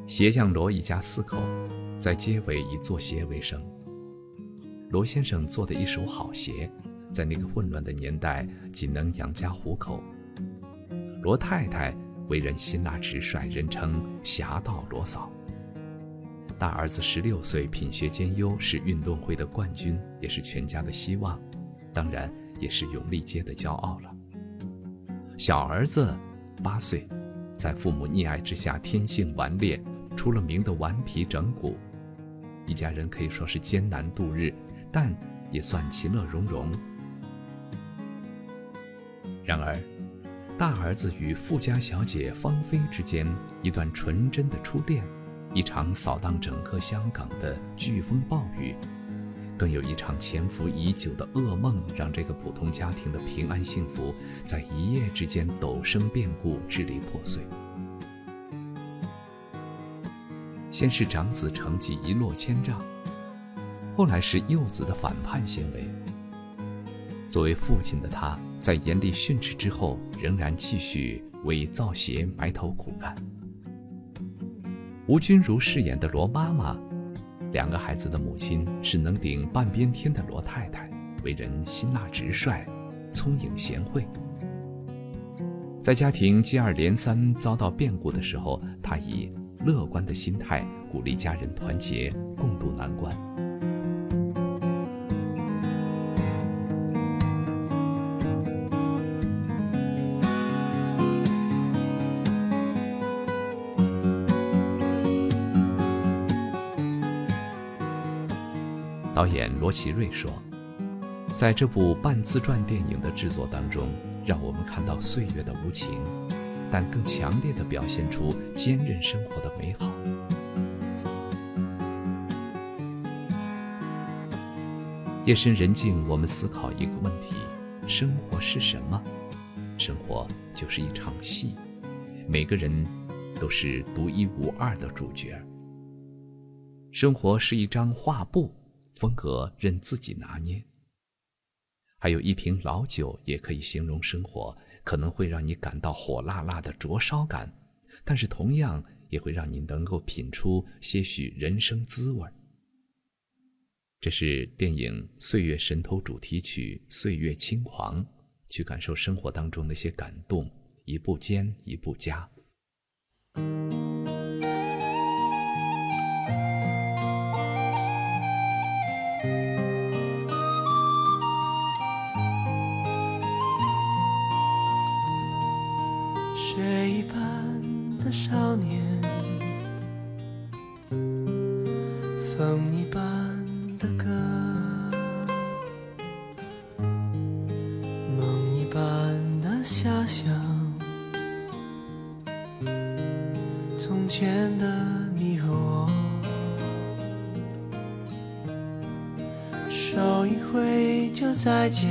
鞋匠罗一家四口，在街尾以做鞋为生。罗先生做的一手好鞋，在那个混乱的年代仅能养家糊口。罗太太为人辛辣直率，人称“侠盗罗嫂”。大儿子十六岁，品学兼优，是运动会的冠军，也是全家的希望，当然也是永利街的骄傲了。小儿子八岁，在父母溺爱之下，天性顽劣，出了名的顽皮整蛊。一家人可以说是艰难度日，但也算其乐融融。然而，大儿子与富家小姐芳菲之间一段纯真的初恋。一场扫荡整个香港的飓风暴雨，更有一场潜伏已久的噩梦，让这个普通家庭的平安幸福在一夜之间陡生变故，支离破碎。先是长子成绩一落千丈，后来是幼子的反叛行为。作为父亲的他，在严厉训斥之后，仍然继续为造鞋埋头苦干。吴君如饰演的罗妈妈。两个孩子的母亲是能顶半边天的罗太太，为人辛辣直率、聪颖贤惠。在家庭接二连三遭到变故的时候，她以乐观的心态鼓励家人团结，共度难关。导演罗奇瑞说：“在这部半自传电影的制作当中，让我们看到岁月的无情，但更强烈的表现出坚韧生活的美好。夜深人静，我们思考一个问题：生活是什么？生活就是一场戏，每个人都是独一无二的主角。生活是一张画布。”风格任自己拿捏。还有一瓶老酒也可以形容生活，可能会让你感到火辣辣的灼烧感，但是同样也会让你能够品出些许人生滋味。这是电影《岁月神偷》主题曲《岁月轻狂》，去感受生活当中那些感动，一步尖，一步加。少年，风一般的歌，梦一般的遐想。从前的你和我，手一挥就再见，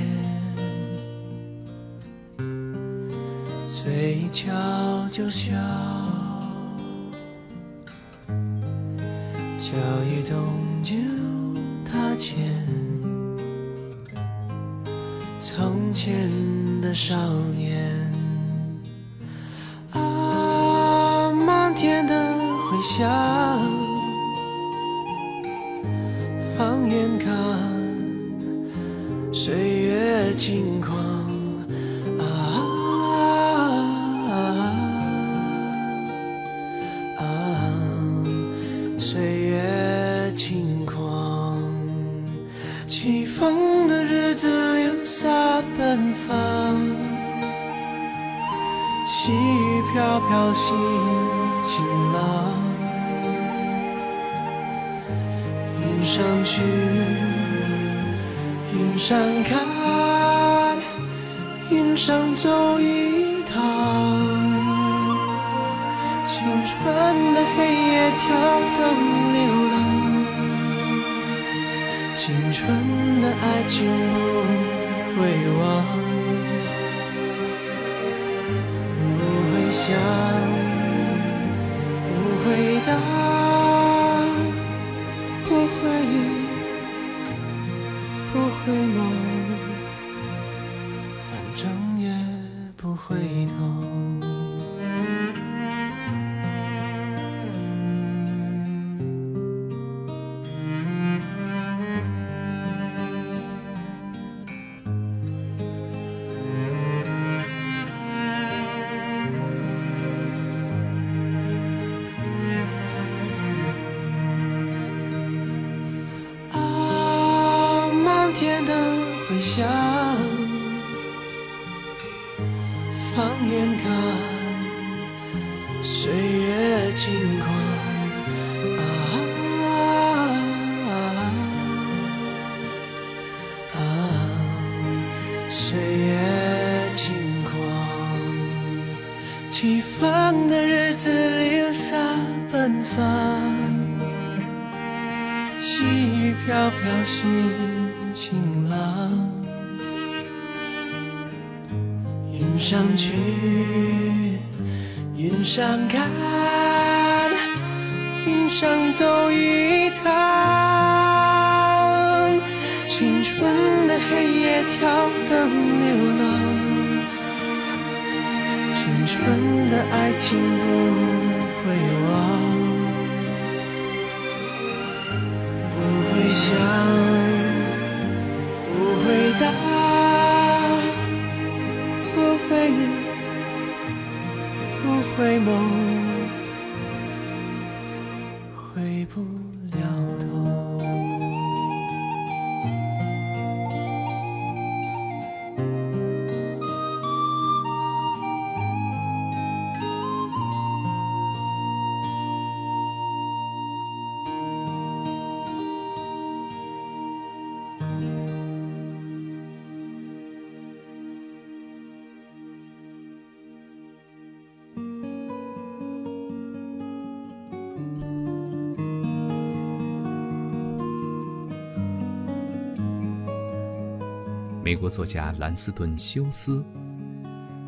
美国作家兰斯顿·休斯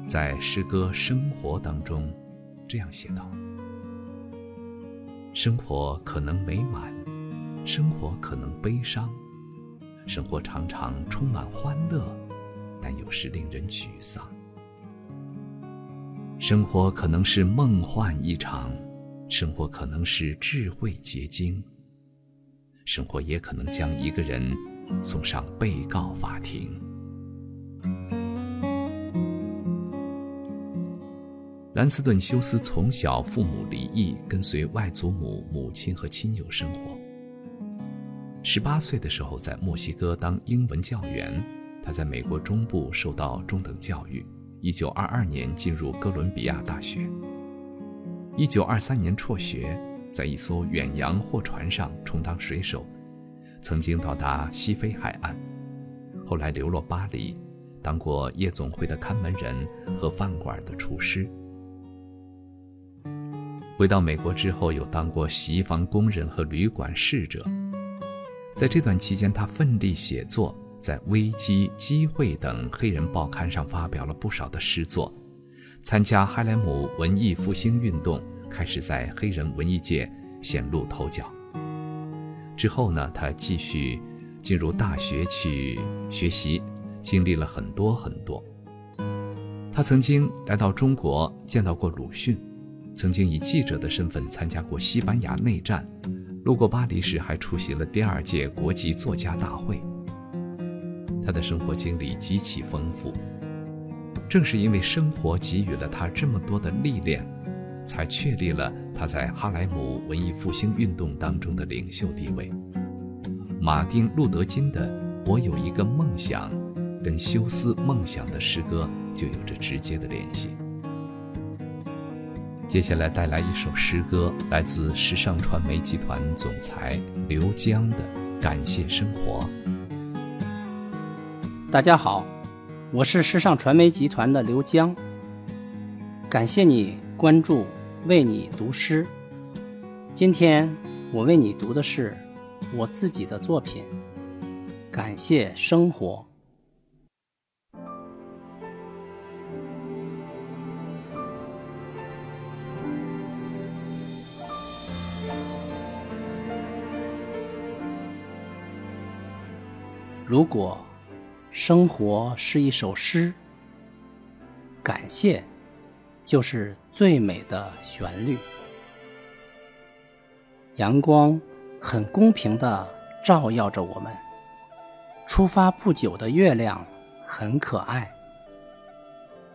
在诗歌《生活》当中这样写道：“生活可能美满，生活可能悲伤，生活常常充满欢乐，但有时令人沮丧。生活可能是梦幻一场，生活可能是智慧结晶，生活也可能将一个人送上被告法庭。”兰斯顿·休斯从小父母离异，跟随外祖母、母亲和亲友生活。十八岁的时候，在墨西哥当英文教员。他在美国中部受到中等教育。一九二二年进入哥伦比亚大学。一九二三年辍学，在一艘远洋货船上充当水手，曾经到达西非海岸，后来流落巴黎，当过夜总会的看门人和饭馆的厨师。回到美国之后，又当过洗衣房工人和旅馆侍者。在这段期间，他奋力写作，在《危机》《机会》等黑人报刊上发表了不少的诗作。参加哈莱姆文艺复兴运动，开始在黑人文艺界显露头角。之后呢，他继续进入大学去学习，经历了很多很多。他曾经来到中国，见到过鲁迅。曾经以记者的身份参加过西班牙内战，路过巴黎时还出席了第二届国际作家大会。他的生活经历极其丰富，正是因为生活给予了他这么多的历练，才确立了他在哈莱姆文艺复兴运动当中的领袖地位。马丁·路德·金的《我有一个梦想》，跟休斯梦想的诗歌就有着直接的联系。接下来带来一首诗歌，来自时尚传媒集团总裁刘江的《感谢生活》。大家好，我是时尚传媒集团的刘江。感谢你关注“为你读诗”。今天我为你读的是我自己的作品《感谢生活》。如果生活是一首诗，感谢就是最美的旋律。阳光很公平地照耀着我们。出发不久的月亮很可爱，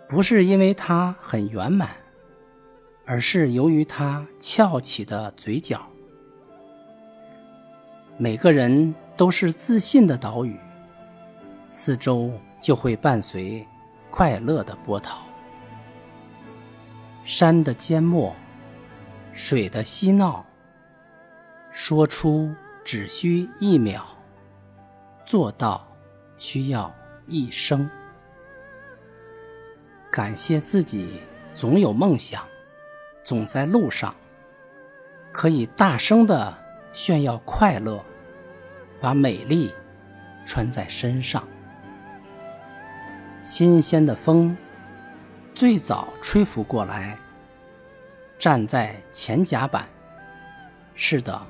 不是因为它很圆满，而是由于它翘起的嘴角。每个人都是自信的岛屿，四周就会伴随快乐的波涛。山的缄默，水的嬉闹，说出只需一秒，做到需要一生。感谢自己总有梦想，总在路上，可以大声的炫耀快乐。把美丽穿在身上。新鲜的风最早吹拂过来，站在前甲板。是的，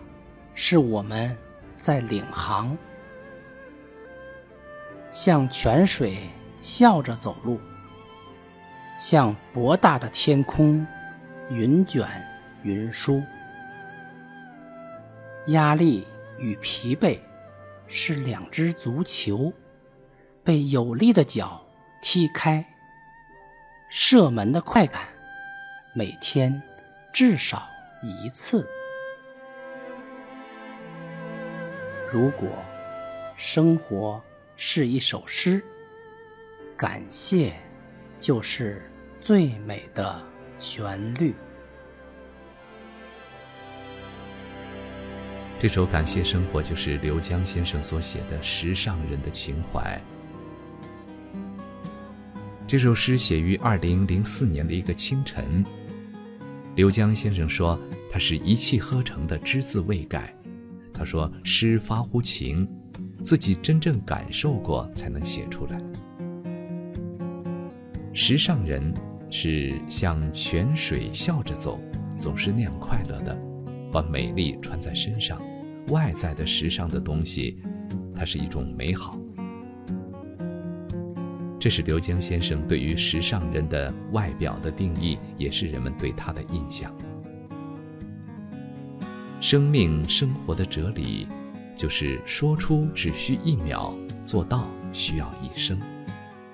是我们在领航，向泉水笑着走路，向博大的天空云卷云舒。压力与疲惫是两只足球被有力的脚踢开，射门的快感每天至少一次。如果生活是一首诗，感谢就是最美的旋律。这首《感谢生活》就是刘江先生所写的时尚人的情怀。这首诗写于二零零四年的一个清晨。刘江先生说，他是一气呵成的只字未改。他说：“诗发乎情，自己真正感受过才能写出来。时尚人是像泉水笑着走，总是那样快乐的，把美丽穿在身上。外在的时尚的东西，它是一种美好。这是刘江先生对于时尚人的外表的定义，也是人们对他的印象。”生命生活的哲理，就是说出只需一秒，做到需要一生。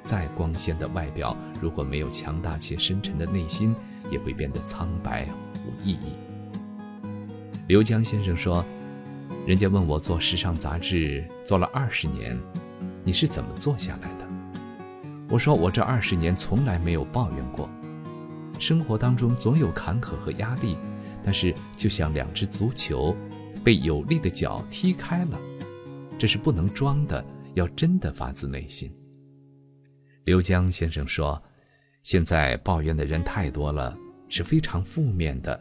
再光鲜的外表，如果没有强大且深沉的内心，也会变得苍白无意义。刘江先生说：“人家问我做时尚杂志做了二十年，你是怎么做下来的？”我说：“我这二十年从来没有抱怨过，生活当中总有坎坷和压力。”但是，就像两只足球，被有力的脚踢开了，这是不能装的，要真的发自内心。刘江先生说：“现在抱怨的人太多了，是非常负面的，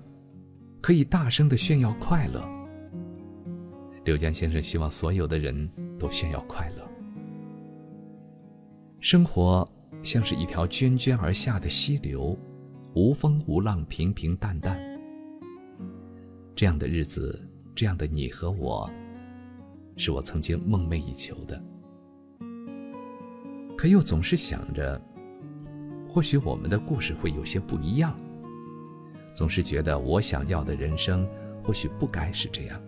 可以大声的炫耀快乐。”刘江先生希望所有的人都炫耀快乐。生活像是一条涓涓而下的溪流，无风无浪，平平淡淡。这样的日子，这样的你和我，是我曾经梦寐以求的。可又总是想着，或许我们的故事会有些不一样。总是觉得我想要的人生，或许不该是这样。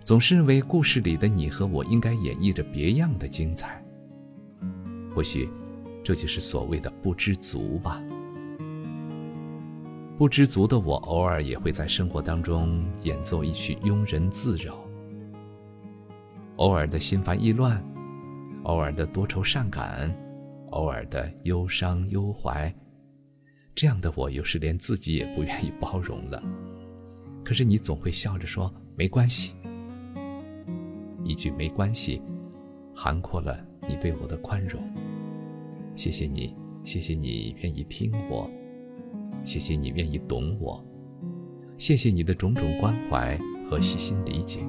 总是认为故事里的你和我应该演绎着别样的精彩。或许，这就是所谓的不知足吧。不知足的我，偶尔也会在生活当中演奏一曲庸人自扰。偶尔的心烦意乱，偶尔的多愁善感，偶尔的忧伤忧怀，这样的我有时连自己也不愿意包容了。可是你总会笑着说没关系。一句没关系，涵括了你对我的宽容。谢谢你，谢谢你愿意听我。谢谢你愿意懂我，谢谢你的种种关怀和细心理解。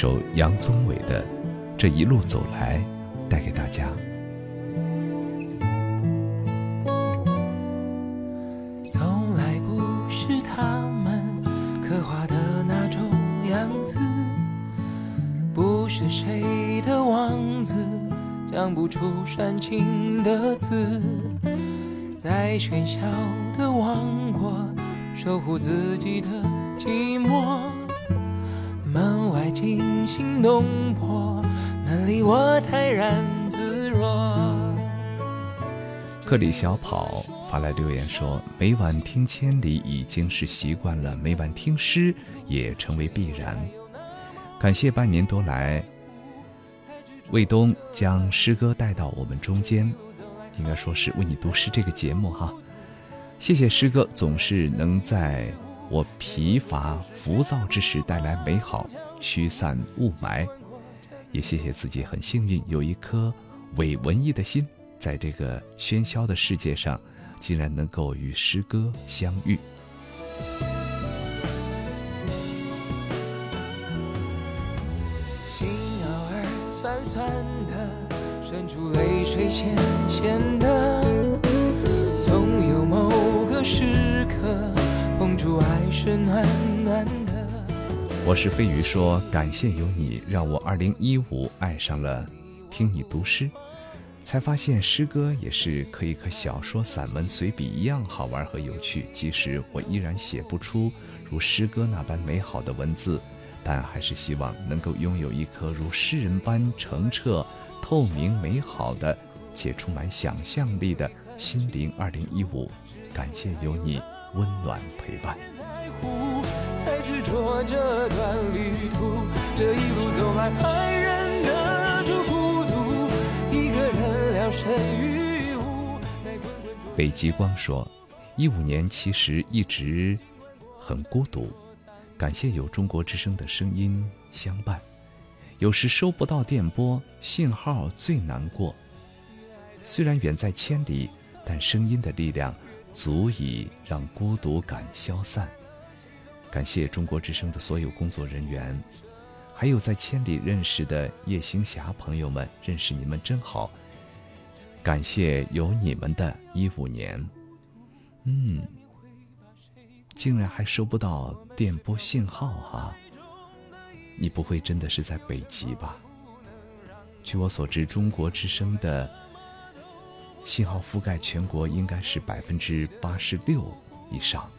首杨宗纬的《这一路走来》，带给大家。克里小跑发来留言说：“每晚听千里已经是习惯了，每晚听诗也成为必然。感谢半年多来，卫东将诗歌带到我们中间，应该说是为你读诗这个节目哈。谢谢诗歌，总是能在我疲乏浮躁之时带来美好，驱散雾霾。也谢谢自己很幸运有一颗伪文艺的心，在这个喧嚣的世界上，竟然能够与诗歌相遇。心偶尔酸酸的，渗出泪水咸咸的，总有某个时刻，碰触爱是暖暖的。我是飞鱼说，感谢有你，让我二零一五爱上了听你读诗，才发现诗歌也是可以和小说、散文、随笔一样好玩和有趣。即使我依然写不出如诗歌那般美好的文字。但还是希望能够拥有一颗如诗人般澄澈、透明、美好的且充满想象力的心灵。二零一五，感谢有你温暖陪伴。才执着这段旅途，这一路走来还认北极光说：“一五年其实一直很孤独。”感谢有中国之声的声音相伴，有时收不到电波信号最难过。虽然远在千里，但声音的力量足以让孤独感消散。感谢中国之声的所有工作人员，还有在千里认识的夜行侠朋友们，认识你们真好。感谢有你们的一五年，嗯。竟然还收不到电波信号哈！你不会真的是在北极吧？据我所知，中国之声的信号覆盖全国应该是百分之八十六以上。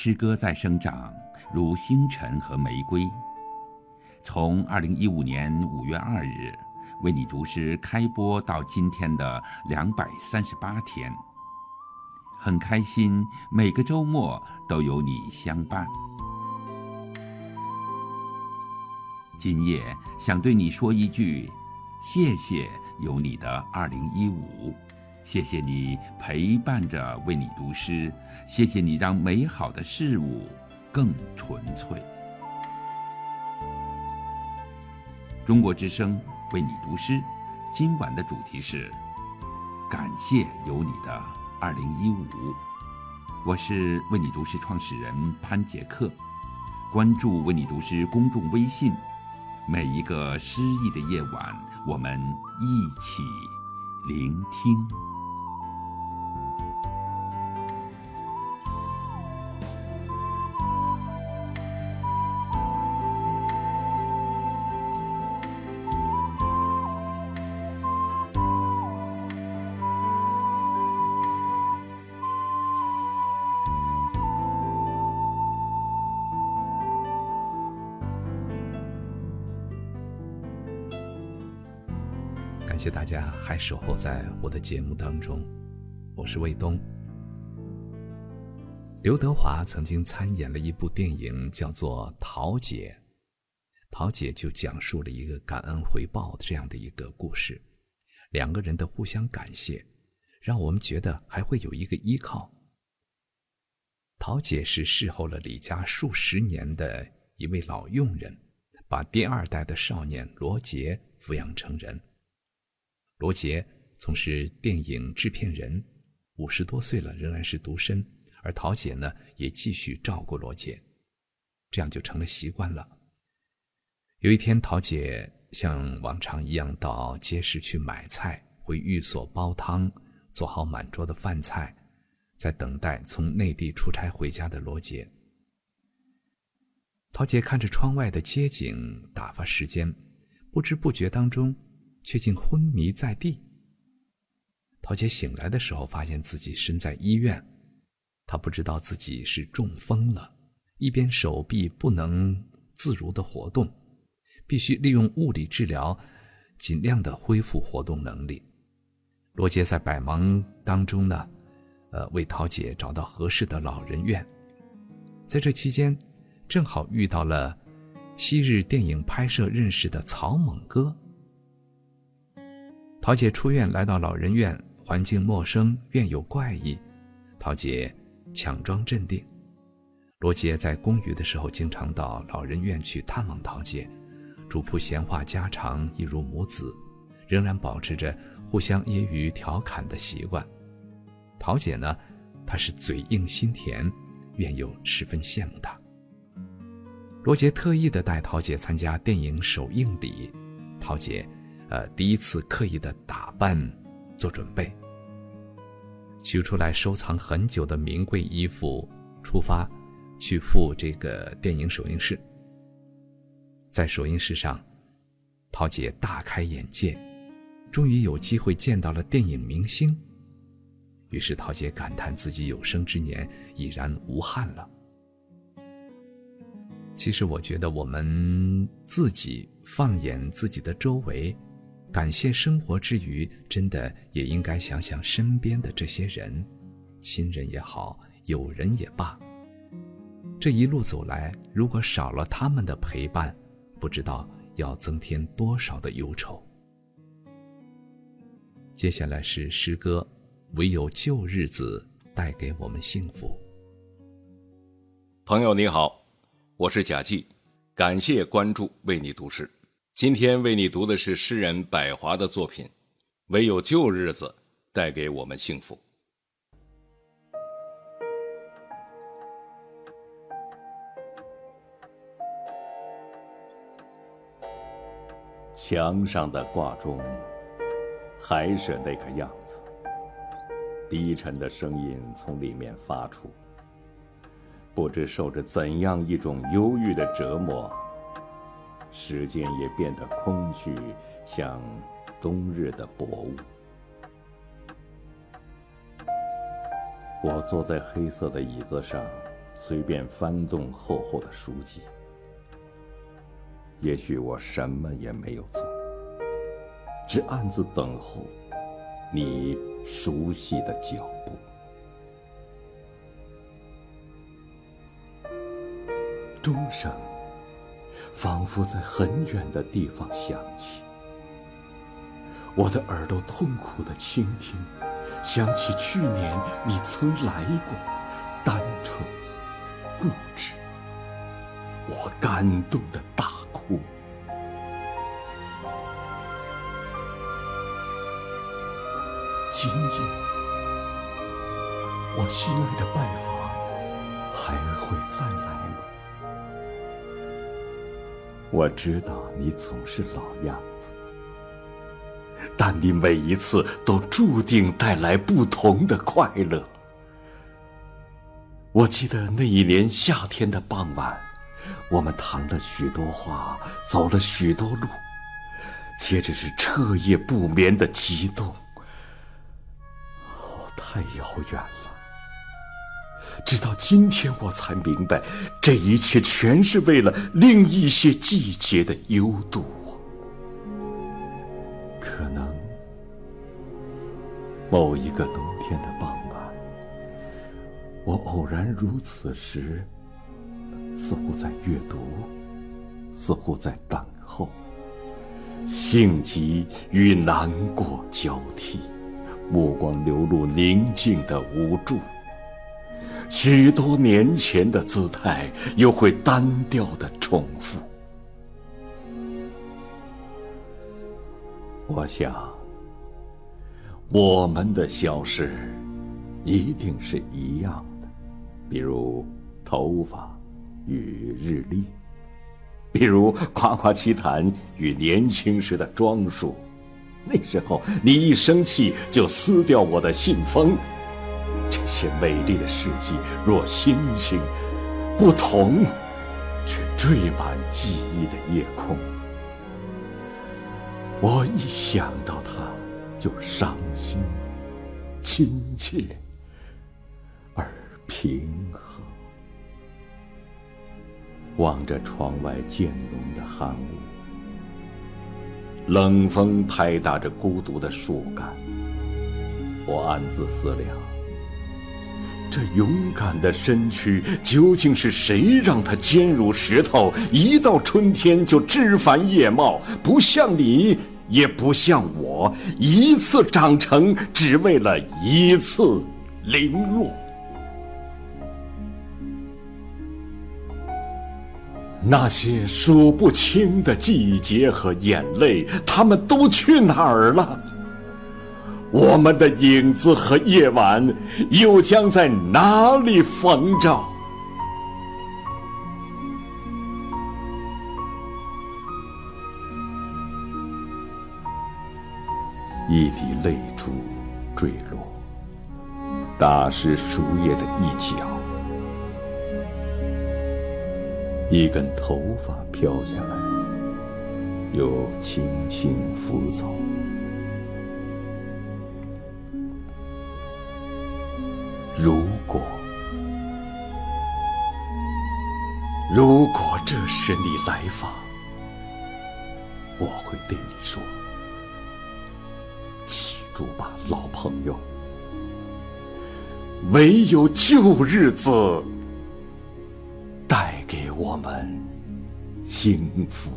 诗歌在生长，如星辰和玫瑰。从二零一五年五月二日为你读诗开播到今天的两百三十八天，很开心，每个周末都有你相伴。今夜想对你说一句：谢谢有你的二零一五。谢谢你陪伴着为你读诗，谢谢你让美好的事物更纯粹。中国之声为你读诗，今晚的主题是感谢有你的二零一五。我是为你读诗创始人潘杰克，关注为你读诗公众微信，每一个诗意的夜晚，我们一起聆听。还守候在我的节目当中，我是卫东。刘德华曾经参演了一部电影，叫做《桃姐》。桃姐就讲述了一个感恩回报这样的一个故事，两个人的互相感谢，让我们觉得还会有一个依靠。桃姐是侍候了李家数十年的一位老佣人，把第二代的少年罗杰抚养成人。罗杰从事电影制片人，五十多岁了仍然是独身，而桃姐呢也继续照顾罗杰，这样就成了习惯了。有一天，桃姐像往常一样到街市去买菜，回寓所煲汤，做好满桌的饭菜，在等待从内地出差回家的罗杰。桃姐看着窗外的街景，打发时间，不知不觉当中，却竟昏迷在地。桃姐醒来的时候，发现自己身在医院，她不知道自己是中风了，一边手臂不能自如的活动。必须利用物理治疗，尽量的恢复活动能力。罗杰在百忙当中呢，呃，为桃姐找到合适的老人院。在这期间，正好遇到了昔日电影拍摄认识的曹猛哥。桃姐出院来到老人院，环境陌生，院有怪异，桃姐强装镇定。罗杰在公余的时候，经常到老人院去探望桃姐。主仆闲话家常，一如母子，仍然保持着互相揶揄调侃的习惯。桃姐呢，她是嘴硬心甜，院友十分羡慕她。罗杰特意的带桃姐参加电影首映礼，桃姐，呃，第一次刻意的打扮，做准备，取出来收藏很久的名贵衣服，出发，去赴这个电影首映式。在首映式上，桃姐大开眼界，终于有机会见到了电影明星。于是桃姐感叹自己有生之年已然无憾了。其实我觉得我们自己放眼自己的周围，感谢生活之余，真的也应该想想身边的这些人，亲人也好，友人也罢。这一路走来，如果少了他们的陪伴，不知道要增添多少的忧愁。接下来是诗歌，唯有旧日子带给我们幸福。朋友你好，我是贾季，感谢关注为你读诗。今天为你读的是诗人百华的作品《唯有旧日子带给我们幸福》。墙上的挂钟还是那个样子，低沉的声音从里面发出。不知受着怎样一种忧郁的折磨，时间也变得空虚，像冬日的薄雾。我坐在黑色的椅子上，随便翻动厚厚的书籍。也许我什么也没有做，只暗自等候你熟悉的脚步。钟声仿佛在很远的地方响起，我的耳朵痛苦的倾听，想起去年你曾来过，单纯、固执，我感动的大哭。今夜，我心爱的拜访还会再来吗？我知道你总是老样子，但你每一次都注定带来不同的快乐。我记得那一年夏天的傍晚，我们谈了许多话，走了许多路，接着是彻夜不眠的激动。哦太遥远了，直到今天我才明白，这一切全是为了另一些季节的幽度。可能某一个冬天的傍晚，我偶然如此时，似乎在阅读，似乎在等候，性急与难过交替，目光流露宁静的无助。许多年前的姿态，又会单调的重复。我想，我们的消失一定是一样的，比如头发与日历，比如夸夸其谈与年轻时的装束。那时候，你一生气就撕掉我的信封。这些美丽的事迹，若星星，不同，却缀满记忆的夜空。我一想到他，就伤心、亲切而平和。望着窗外渐浓的寒雾，冷风拍打着孤独的树干，我暗自思量。这勇敢的身躯，究竟是谁让它坚如石头？一到春天就枝繁叶茂，不像你，也不像我，一次长成，只为了一次零落。那些数不清的季节和眼泪，他们都去哪儿了？我们的影子和夜晚又将在哪里逢着？一滴泪珠坠落，打湿树叶的一角；一根头发飘下来，又轻轻拂走。如果，如果这时你来访，我会对你说：“记住吧，老朋友，唯 有旧日子带给我们幸福。”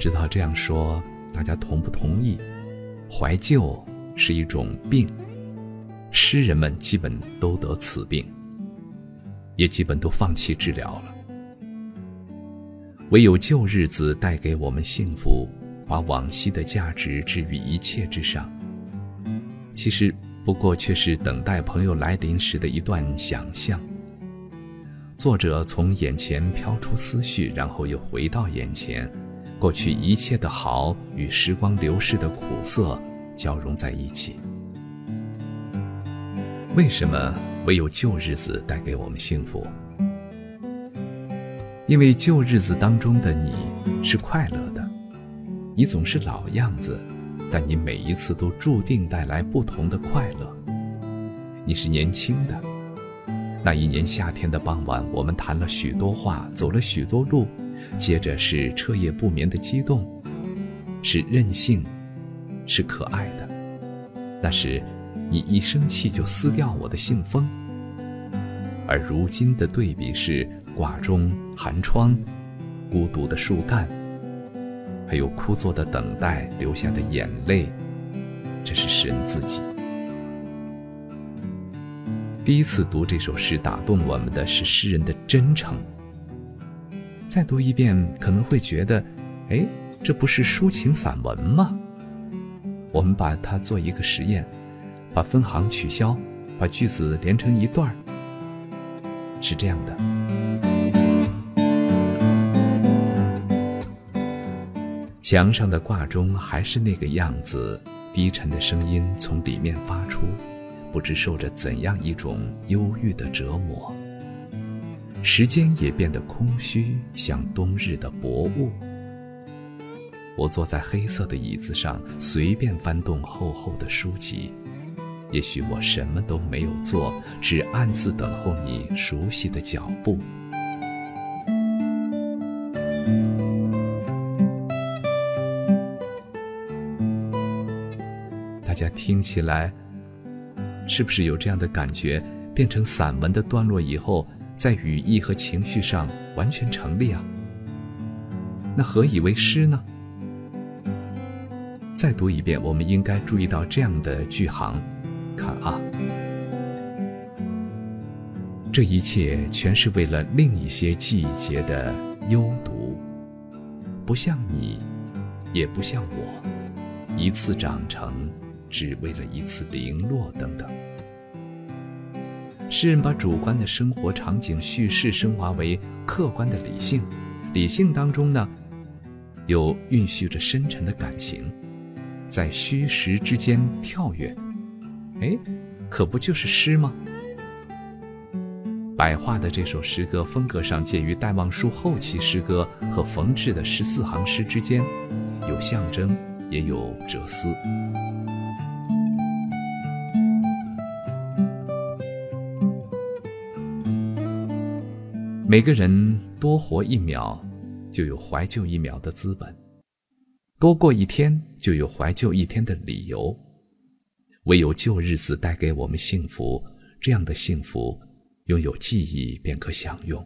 知道这样说大家同不同意？怀旧是一种病，诗人们基本都得此病，也基本都放弃治疗了。唯有旧日子带给我们幸福，把往昔的价值置于一切之上。其实不过却是等待朋友来临时的一段想象。作者从眼前飘出思绪，然后又回到眼前。过去一切的好与时光流逝的苦涩交融在一起。为什么唯有旧日子带给我们幸福？因为旧日子当中的你是快乐的，你总是老样子，但你每一次都注定带来不同的快乐。你是年轻的，那一年夏天的傍晚，我们谈了许多话，走了许多路。接着是彻夜不眠的激动，是任性，是可爱的。那时，你一生气就撕掉我的信封。而如今的对比是挂钟、寒窗、孤独的树干，还有枯坐的等待流下的眼泪。这是诗人自己。第一次读这首诗，打动我们的是诗人的真诚。再读一遍，可能会觉得，哎，这不是抒情散文吗？我们把它做一个实验，把分行取消，把句子连成一段儿，是这样的：墙上的挂钟还是那个样子，低沉的声音从里面发出，不知受着怎样一种忧郁的折磨。时间也变得空虚，像冬日的薄雾。我坐在黑色的椅子上，随便翻动厚厚的书籍。也许我什么都没有做，只暗自等候你熟悉的脚步。大家听起来，是不是有这样的感觉？变成散文的段落以后，在语义和情绪上完全成立啊。那何以为诗呢？再读一遍，我们应该注意到这样的句行。看啊，这一切全是为了另一些季节的幽独，不像你，也不像我，一次长成，只为了一次零落等等。诗人把主观的生活场景叙事升华为客观的理性，理性当中呢，又蕴蓄着深沉的感情，在虚实之间跳跃。哎，可不就是诗吗？白话的这首诗歌风格上介于戴望舒后期诗歌和冯至的十四行诗之间，有象征，也有哲思。每个人多活一秒，就有怀旧一秒的资本；多过一天，就有怀旧一天的理由。唯有旧日子带给我们幸福，这样的幸福，拥有记忆便可享用。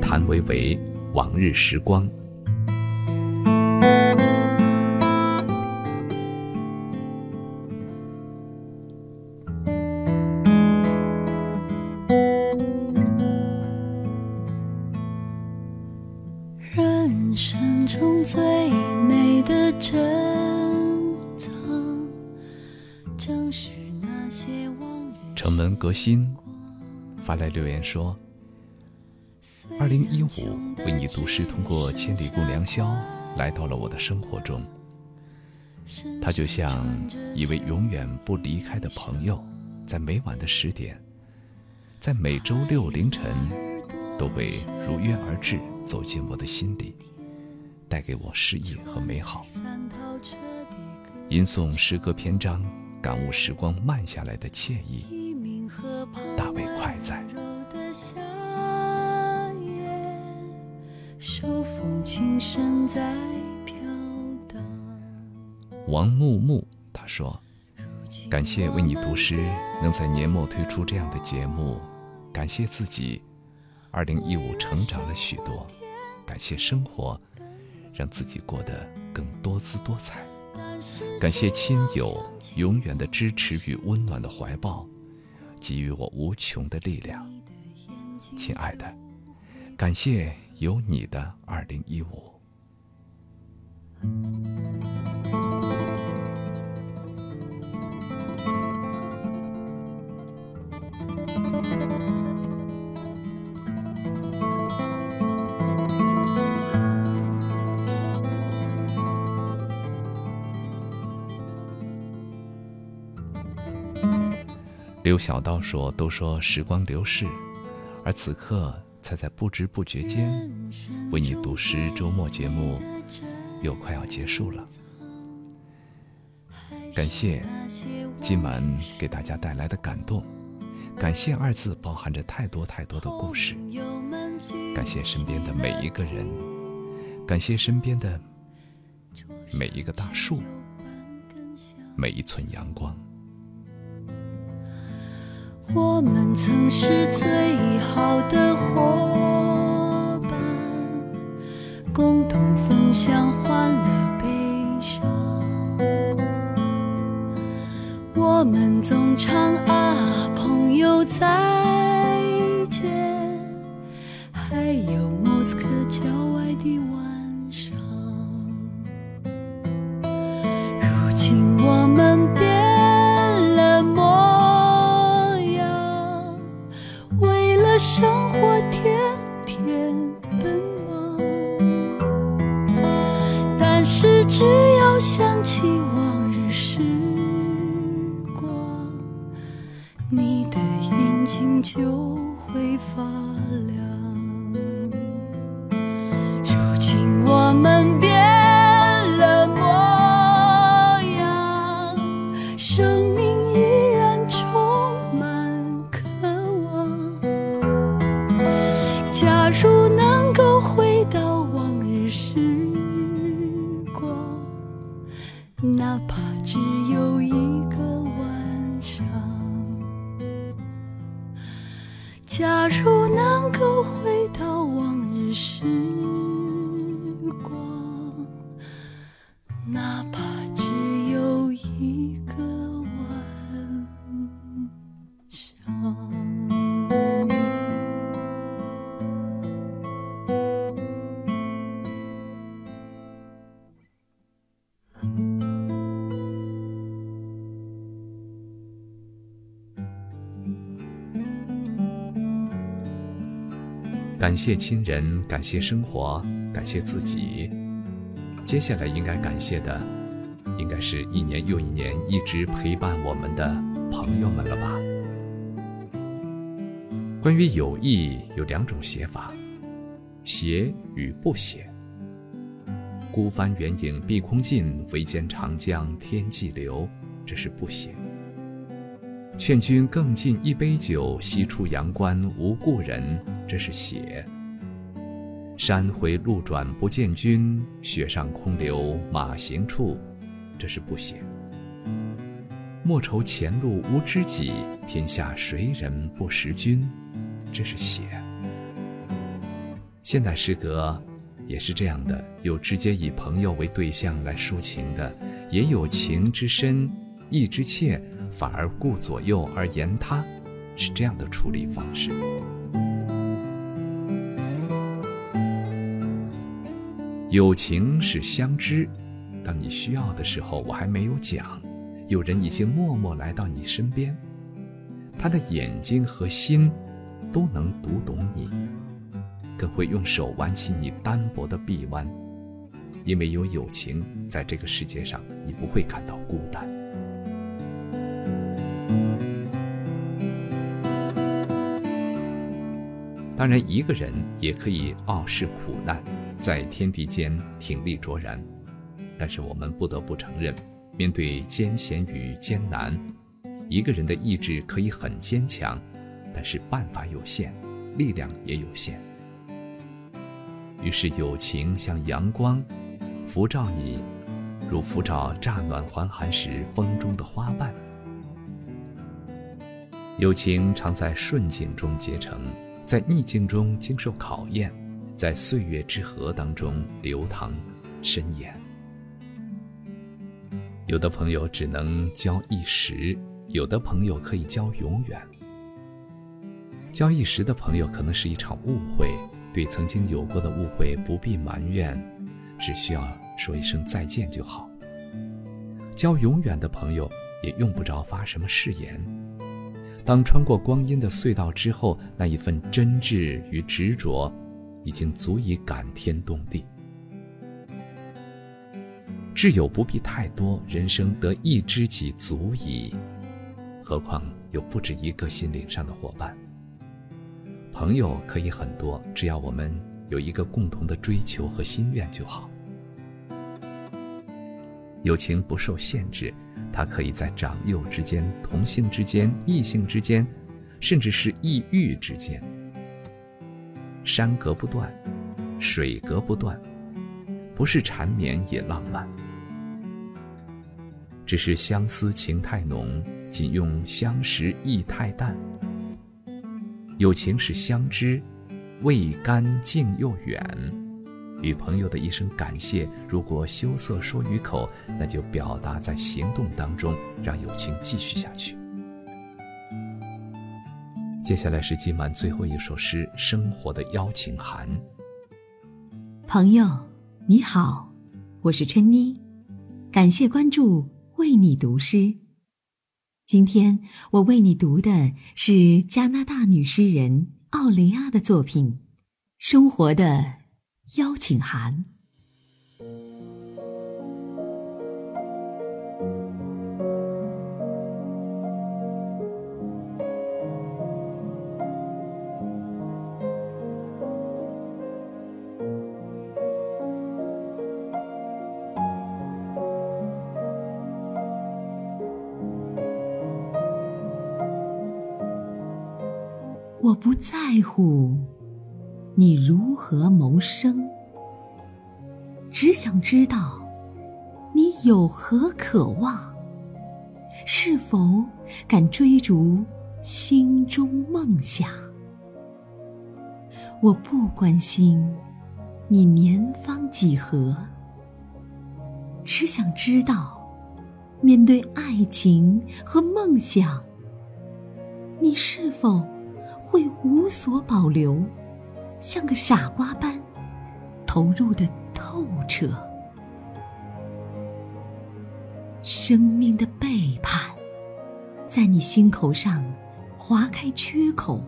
谭维维《往日时光》。心发来留言说：“二零一五为你读诗，通过千里共良宵来到了我的生活中。他就像一位永远不离开的朋友，在每晚的十点，在每周六凌晨，都会如约而至，走进我的心里，带给我诗意和美好。吟诵诗歌篇章，感悟时光慢下来的惬意。”大为快哉。王木木他说：“感谢为你读诗，能在年末推出这样的节目，感谢自己，二零一五成长了许多，感谢生活，让自己过得更多姿多彩，感谢亲友永远的支持与温暖的怀抱。”给予我无穷的力量亲爱的感谢有你的二零一五。刘小刀说：“都说时光流逝，而此刻才在不知不觉间，为你读诗周末节目又快要结束了。感谢今晚给大家带来的感动，感谢二字包含着太多太多的故事。感谢身边的每一个人，感谢身边的每一个大树，每一寸阳光。”我们曾是最好的伙伴，共同分享欢乐悲伤。我们总唱啊，朋友再见，还有莫斯科郊生活天天奔忙但是只要想起往日时光你的眼睛就假如能够回到往日时光，哪怕谢亲人，感谢生活，感谢自己。接下来应该感谢的，应该是一年又一年一直陪伴我们的朋友们了吧？关于友谊有两种写法，写与不写。孤帆远影碧空尽，唯见长江天际流，这是不写。劝君更尽一杯酒，西出阳关无故人，这是写。山回路转不见君，雪上空留马行处，这是不写。莫愁前路无知己，天下谁人不识君，这是写。现代诗歌也是这样的，有直接以朋友为对象来抒情的，也有情之深，意之切。反而顾左右而言他，是这样的处理方式。友情是相知，当你需要的时候，我还没有讲，有人已经默默来到你身边，他的眼睛和心都能读懂你，更会用手挽起你单薄的臂弯，因为有友情，在这个世界上，你不会感到孤单。当然，一个人也可以傲视苦难，在天地间挺立卓然。但是我们不得不承认，面对艰险与艰难，一个人的意志可以很坚强，但是办法有限，力量也有限。于是，友情像阳光，辐照你，如辐照乍暖还寒时风中的花瓣。友情常在顺境中结成。在逆境中经受考验，在岁月之河当中流淌深延。有的朋友只能交一时，有的朋友可以交永远。交一时的朋友可能是一场误会，对曾经有过的误会不必埋怨，只需要说一声再见就好。交永远的朋友也用不着发什么誓言。当穿过光阴的隧道之后，那一份真挚与执着，已经足以感天动地。挚友不必太多，人生得一知己足矣。何况有不止一个心灵上的伙伴。朋友可以很多，只要我们有一个共同的追求和心愿就好。友情不受限制。它可以在长幼之间、同性之间、异性之间，甚至是异域之间。山隔不断，水隔不断，不是缠绵也浪漫。只是相思情太浓，仅用相识意太淡。友情是相知，味甘近又远。与朋友的一声感谢，如果羞涩说于口，那就表达在行动当中，让友情继续下去。接下来是今晚最后一首诗《生活的邀请函》。朋友，你好，我是春妮，感谢关注，为你读诗。今天我为你读的是加拿大女诗人奥雷亚的作品《生活的》。邀请函。我不在乎你如何谋生，只想知道你有何渴望，是否敢追逐心中梦想。我不关心你年方几何，只想知道，面对爱情和梦想，你是否？会无所保留，像个傻瓜般投入的透彻。生命的背叛，在你心口上划开缺口，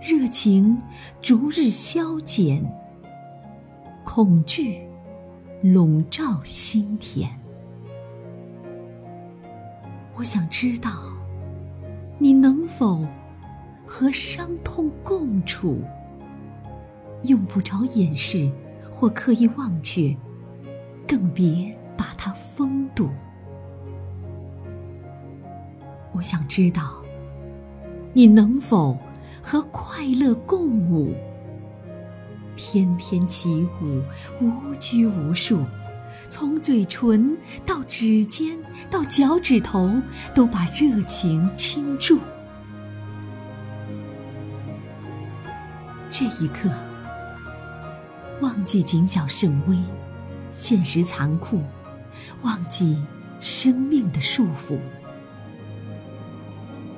热情逐日消减，恐惧笼罩心田。我想知道，你能否？和伤痛共处，用不着掩饰或刻意忘却，更别把它封堵。我想知道，你能否和快乐共舞，翩翩起舞，无拘无束，从嘴唇到指尖到脚趾头，都把热情倾注。这一刻，忘记谨小慎微，现实残酷，忘记生命的束缚。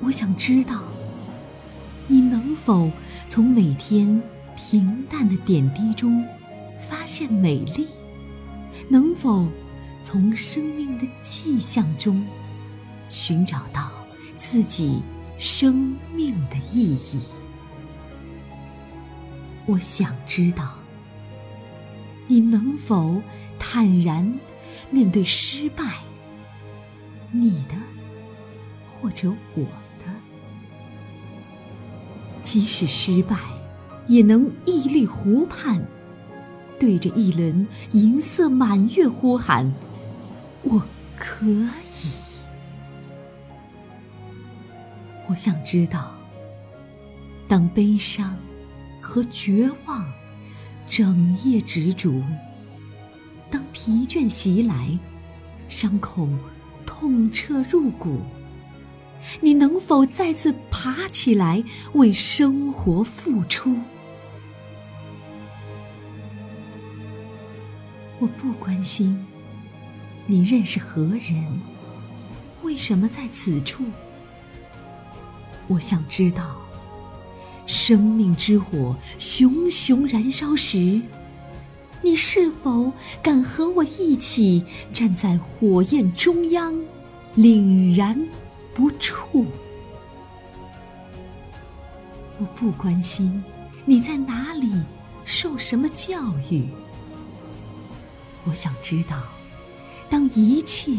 我想知道，你能否从每天平淡的点滴中发现美丽？能否从生命的迹象中寻找到自己生命的意义？我想知道，你能否坦然面对失败？你的，或者我的，即使失败，也能屹立湖畔，对着一轮银色满月呼喊：“我可以。”我想知道，当悲伤。和绝望，整夜执着。当疲倦袭来，伤口痛彻入骨，你能否再次爬起来为生活付出？我不关心你认识何人，为什么在此处。我想知道。生命之火熊熊燃烧时，你是否敢和我一起站在火焰中央，凛然不触？我不关心你在哪里受什么教育，我想知道，当一切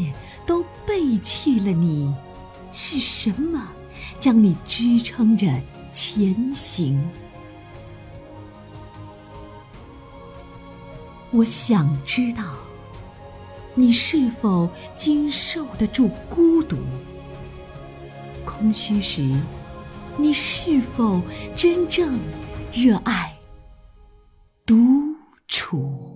都背弃了你，是什么将你支撑着？前行，我想知道，你是否经受得住孤独、空虚时，你是否真正热爱独处？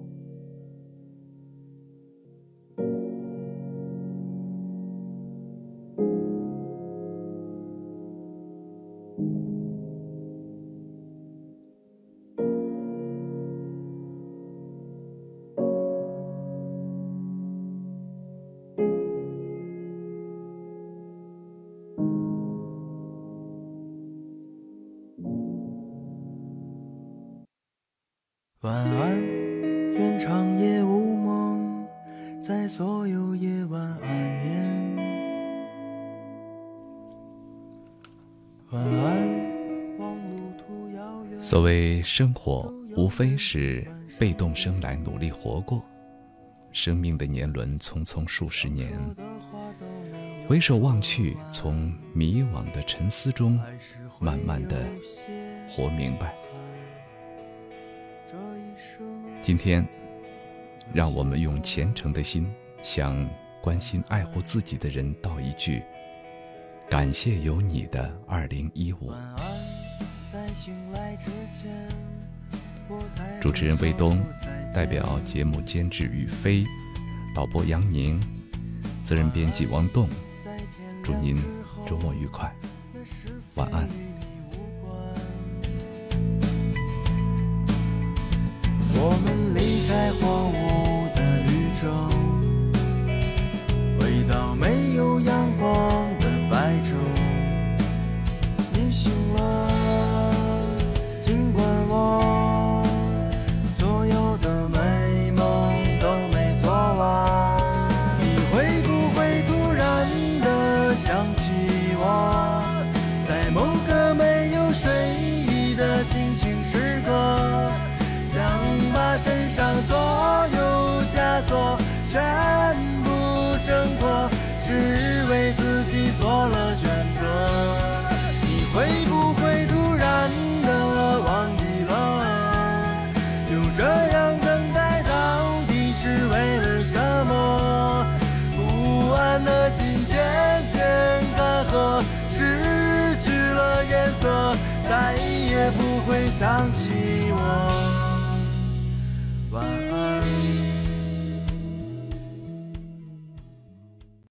生活，无非是被动生来，努力活过。生命的年轮匆匆数十年，回首望去，从迷惘的沉思中，慢慢的活明白。今天，让我们用虔诚的心，向关心爱护自己的人道一句：感谢有你的二零一五。在醒来之前主持人魏东代表节目监制于飞导播杨宁责任编辑王栋祝您周末愉快晚安。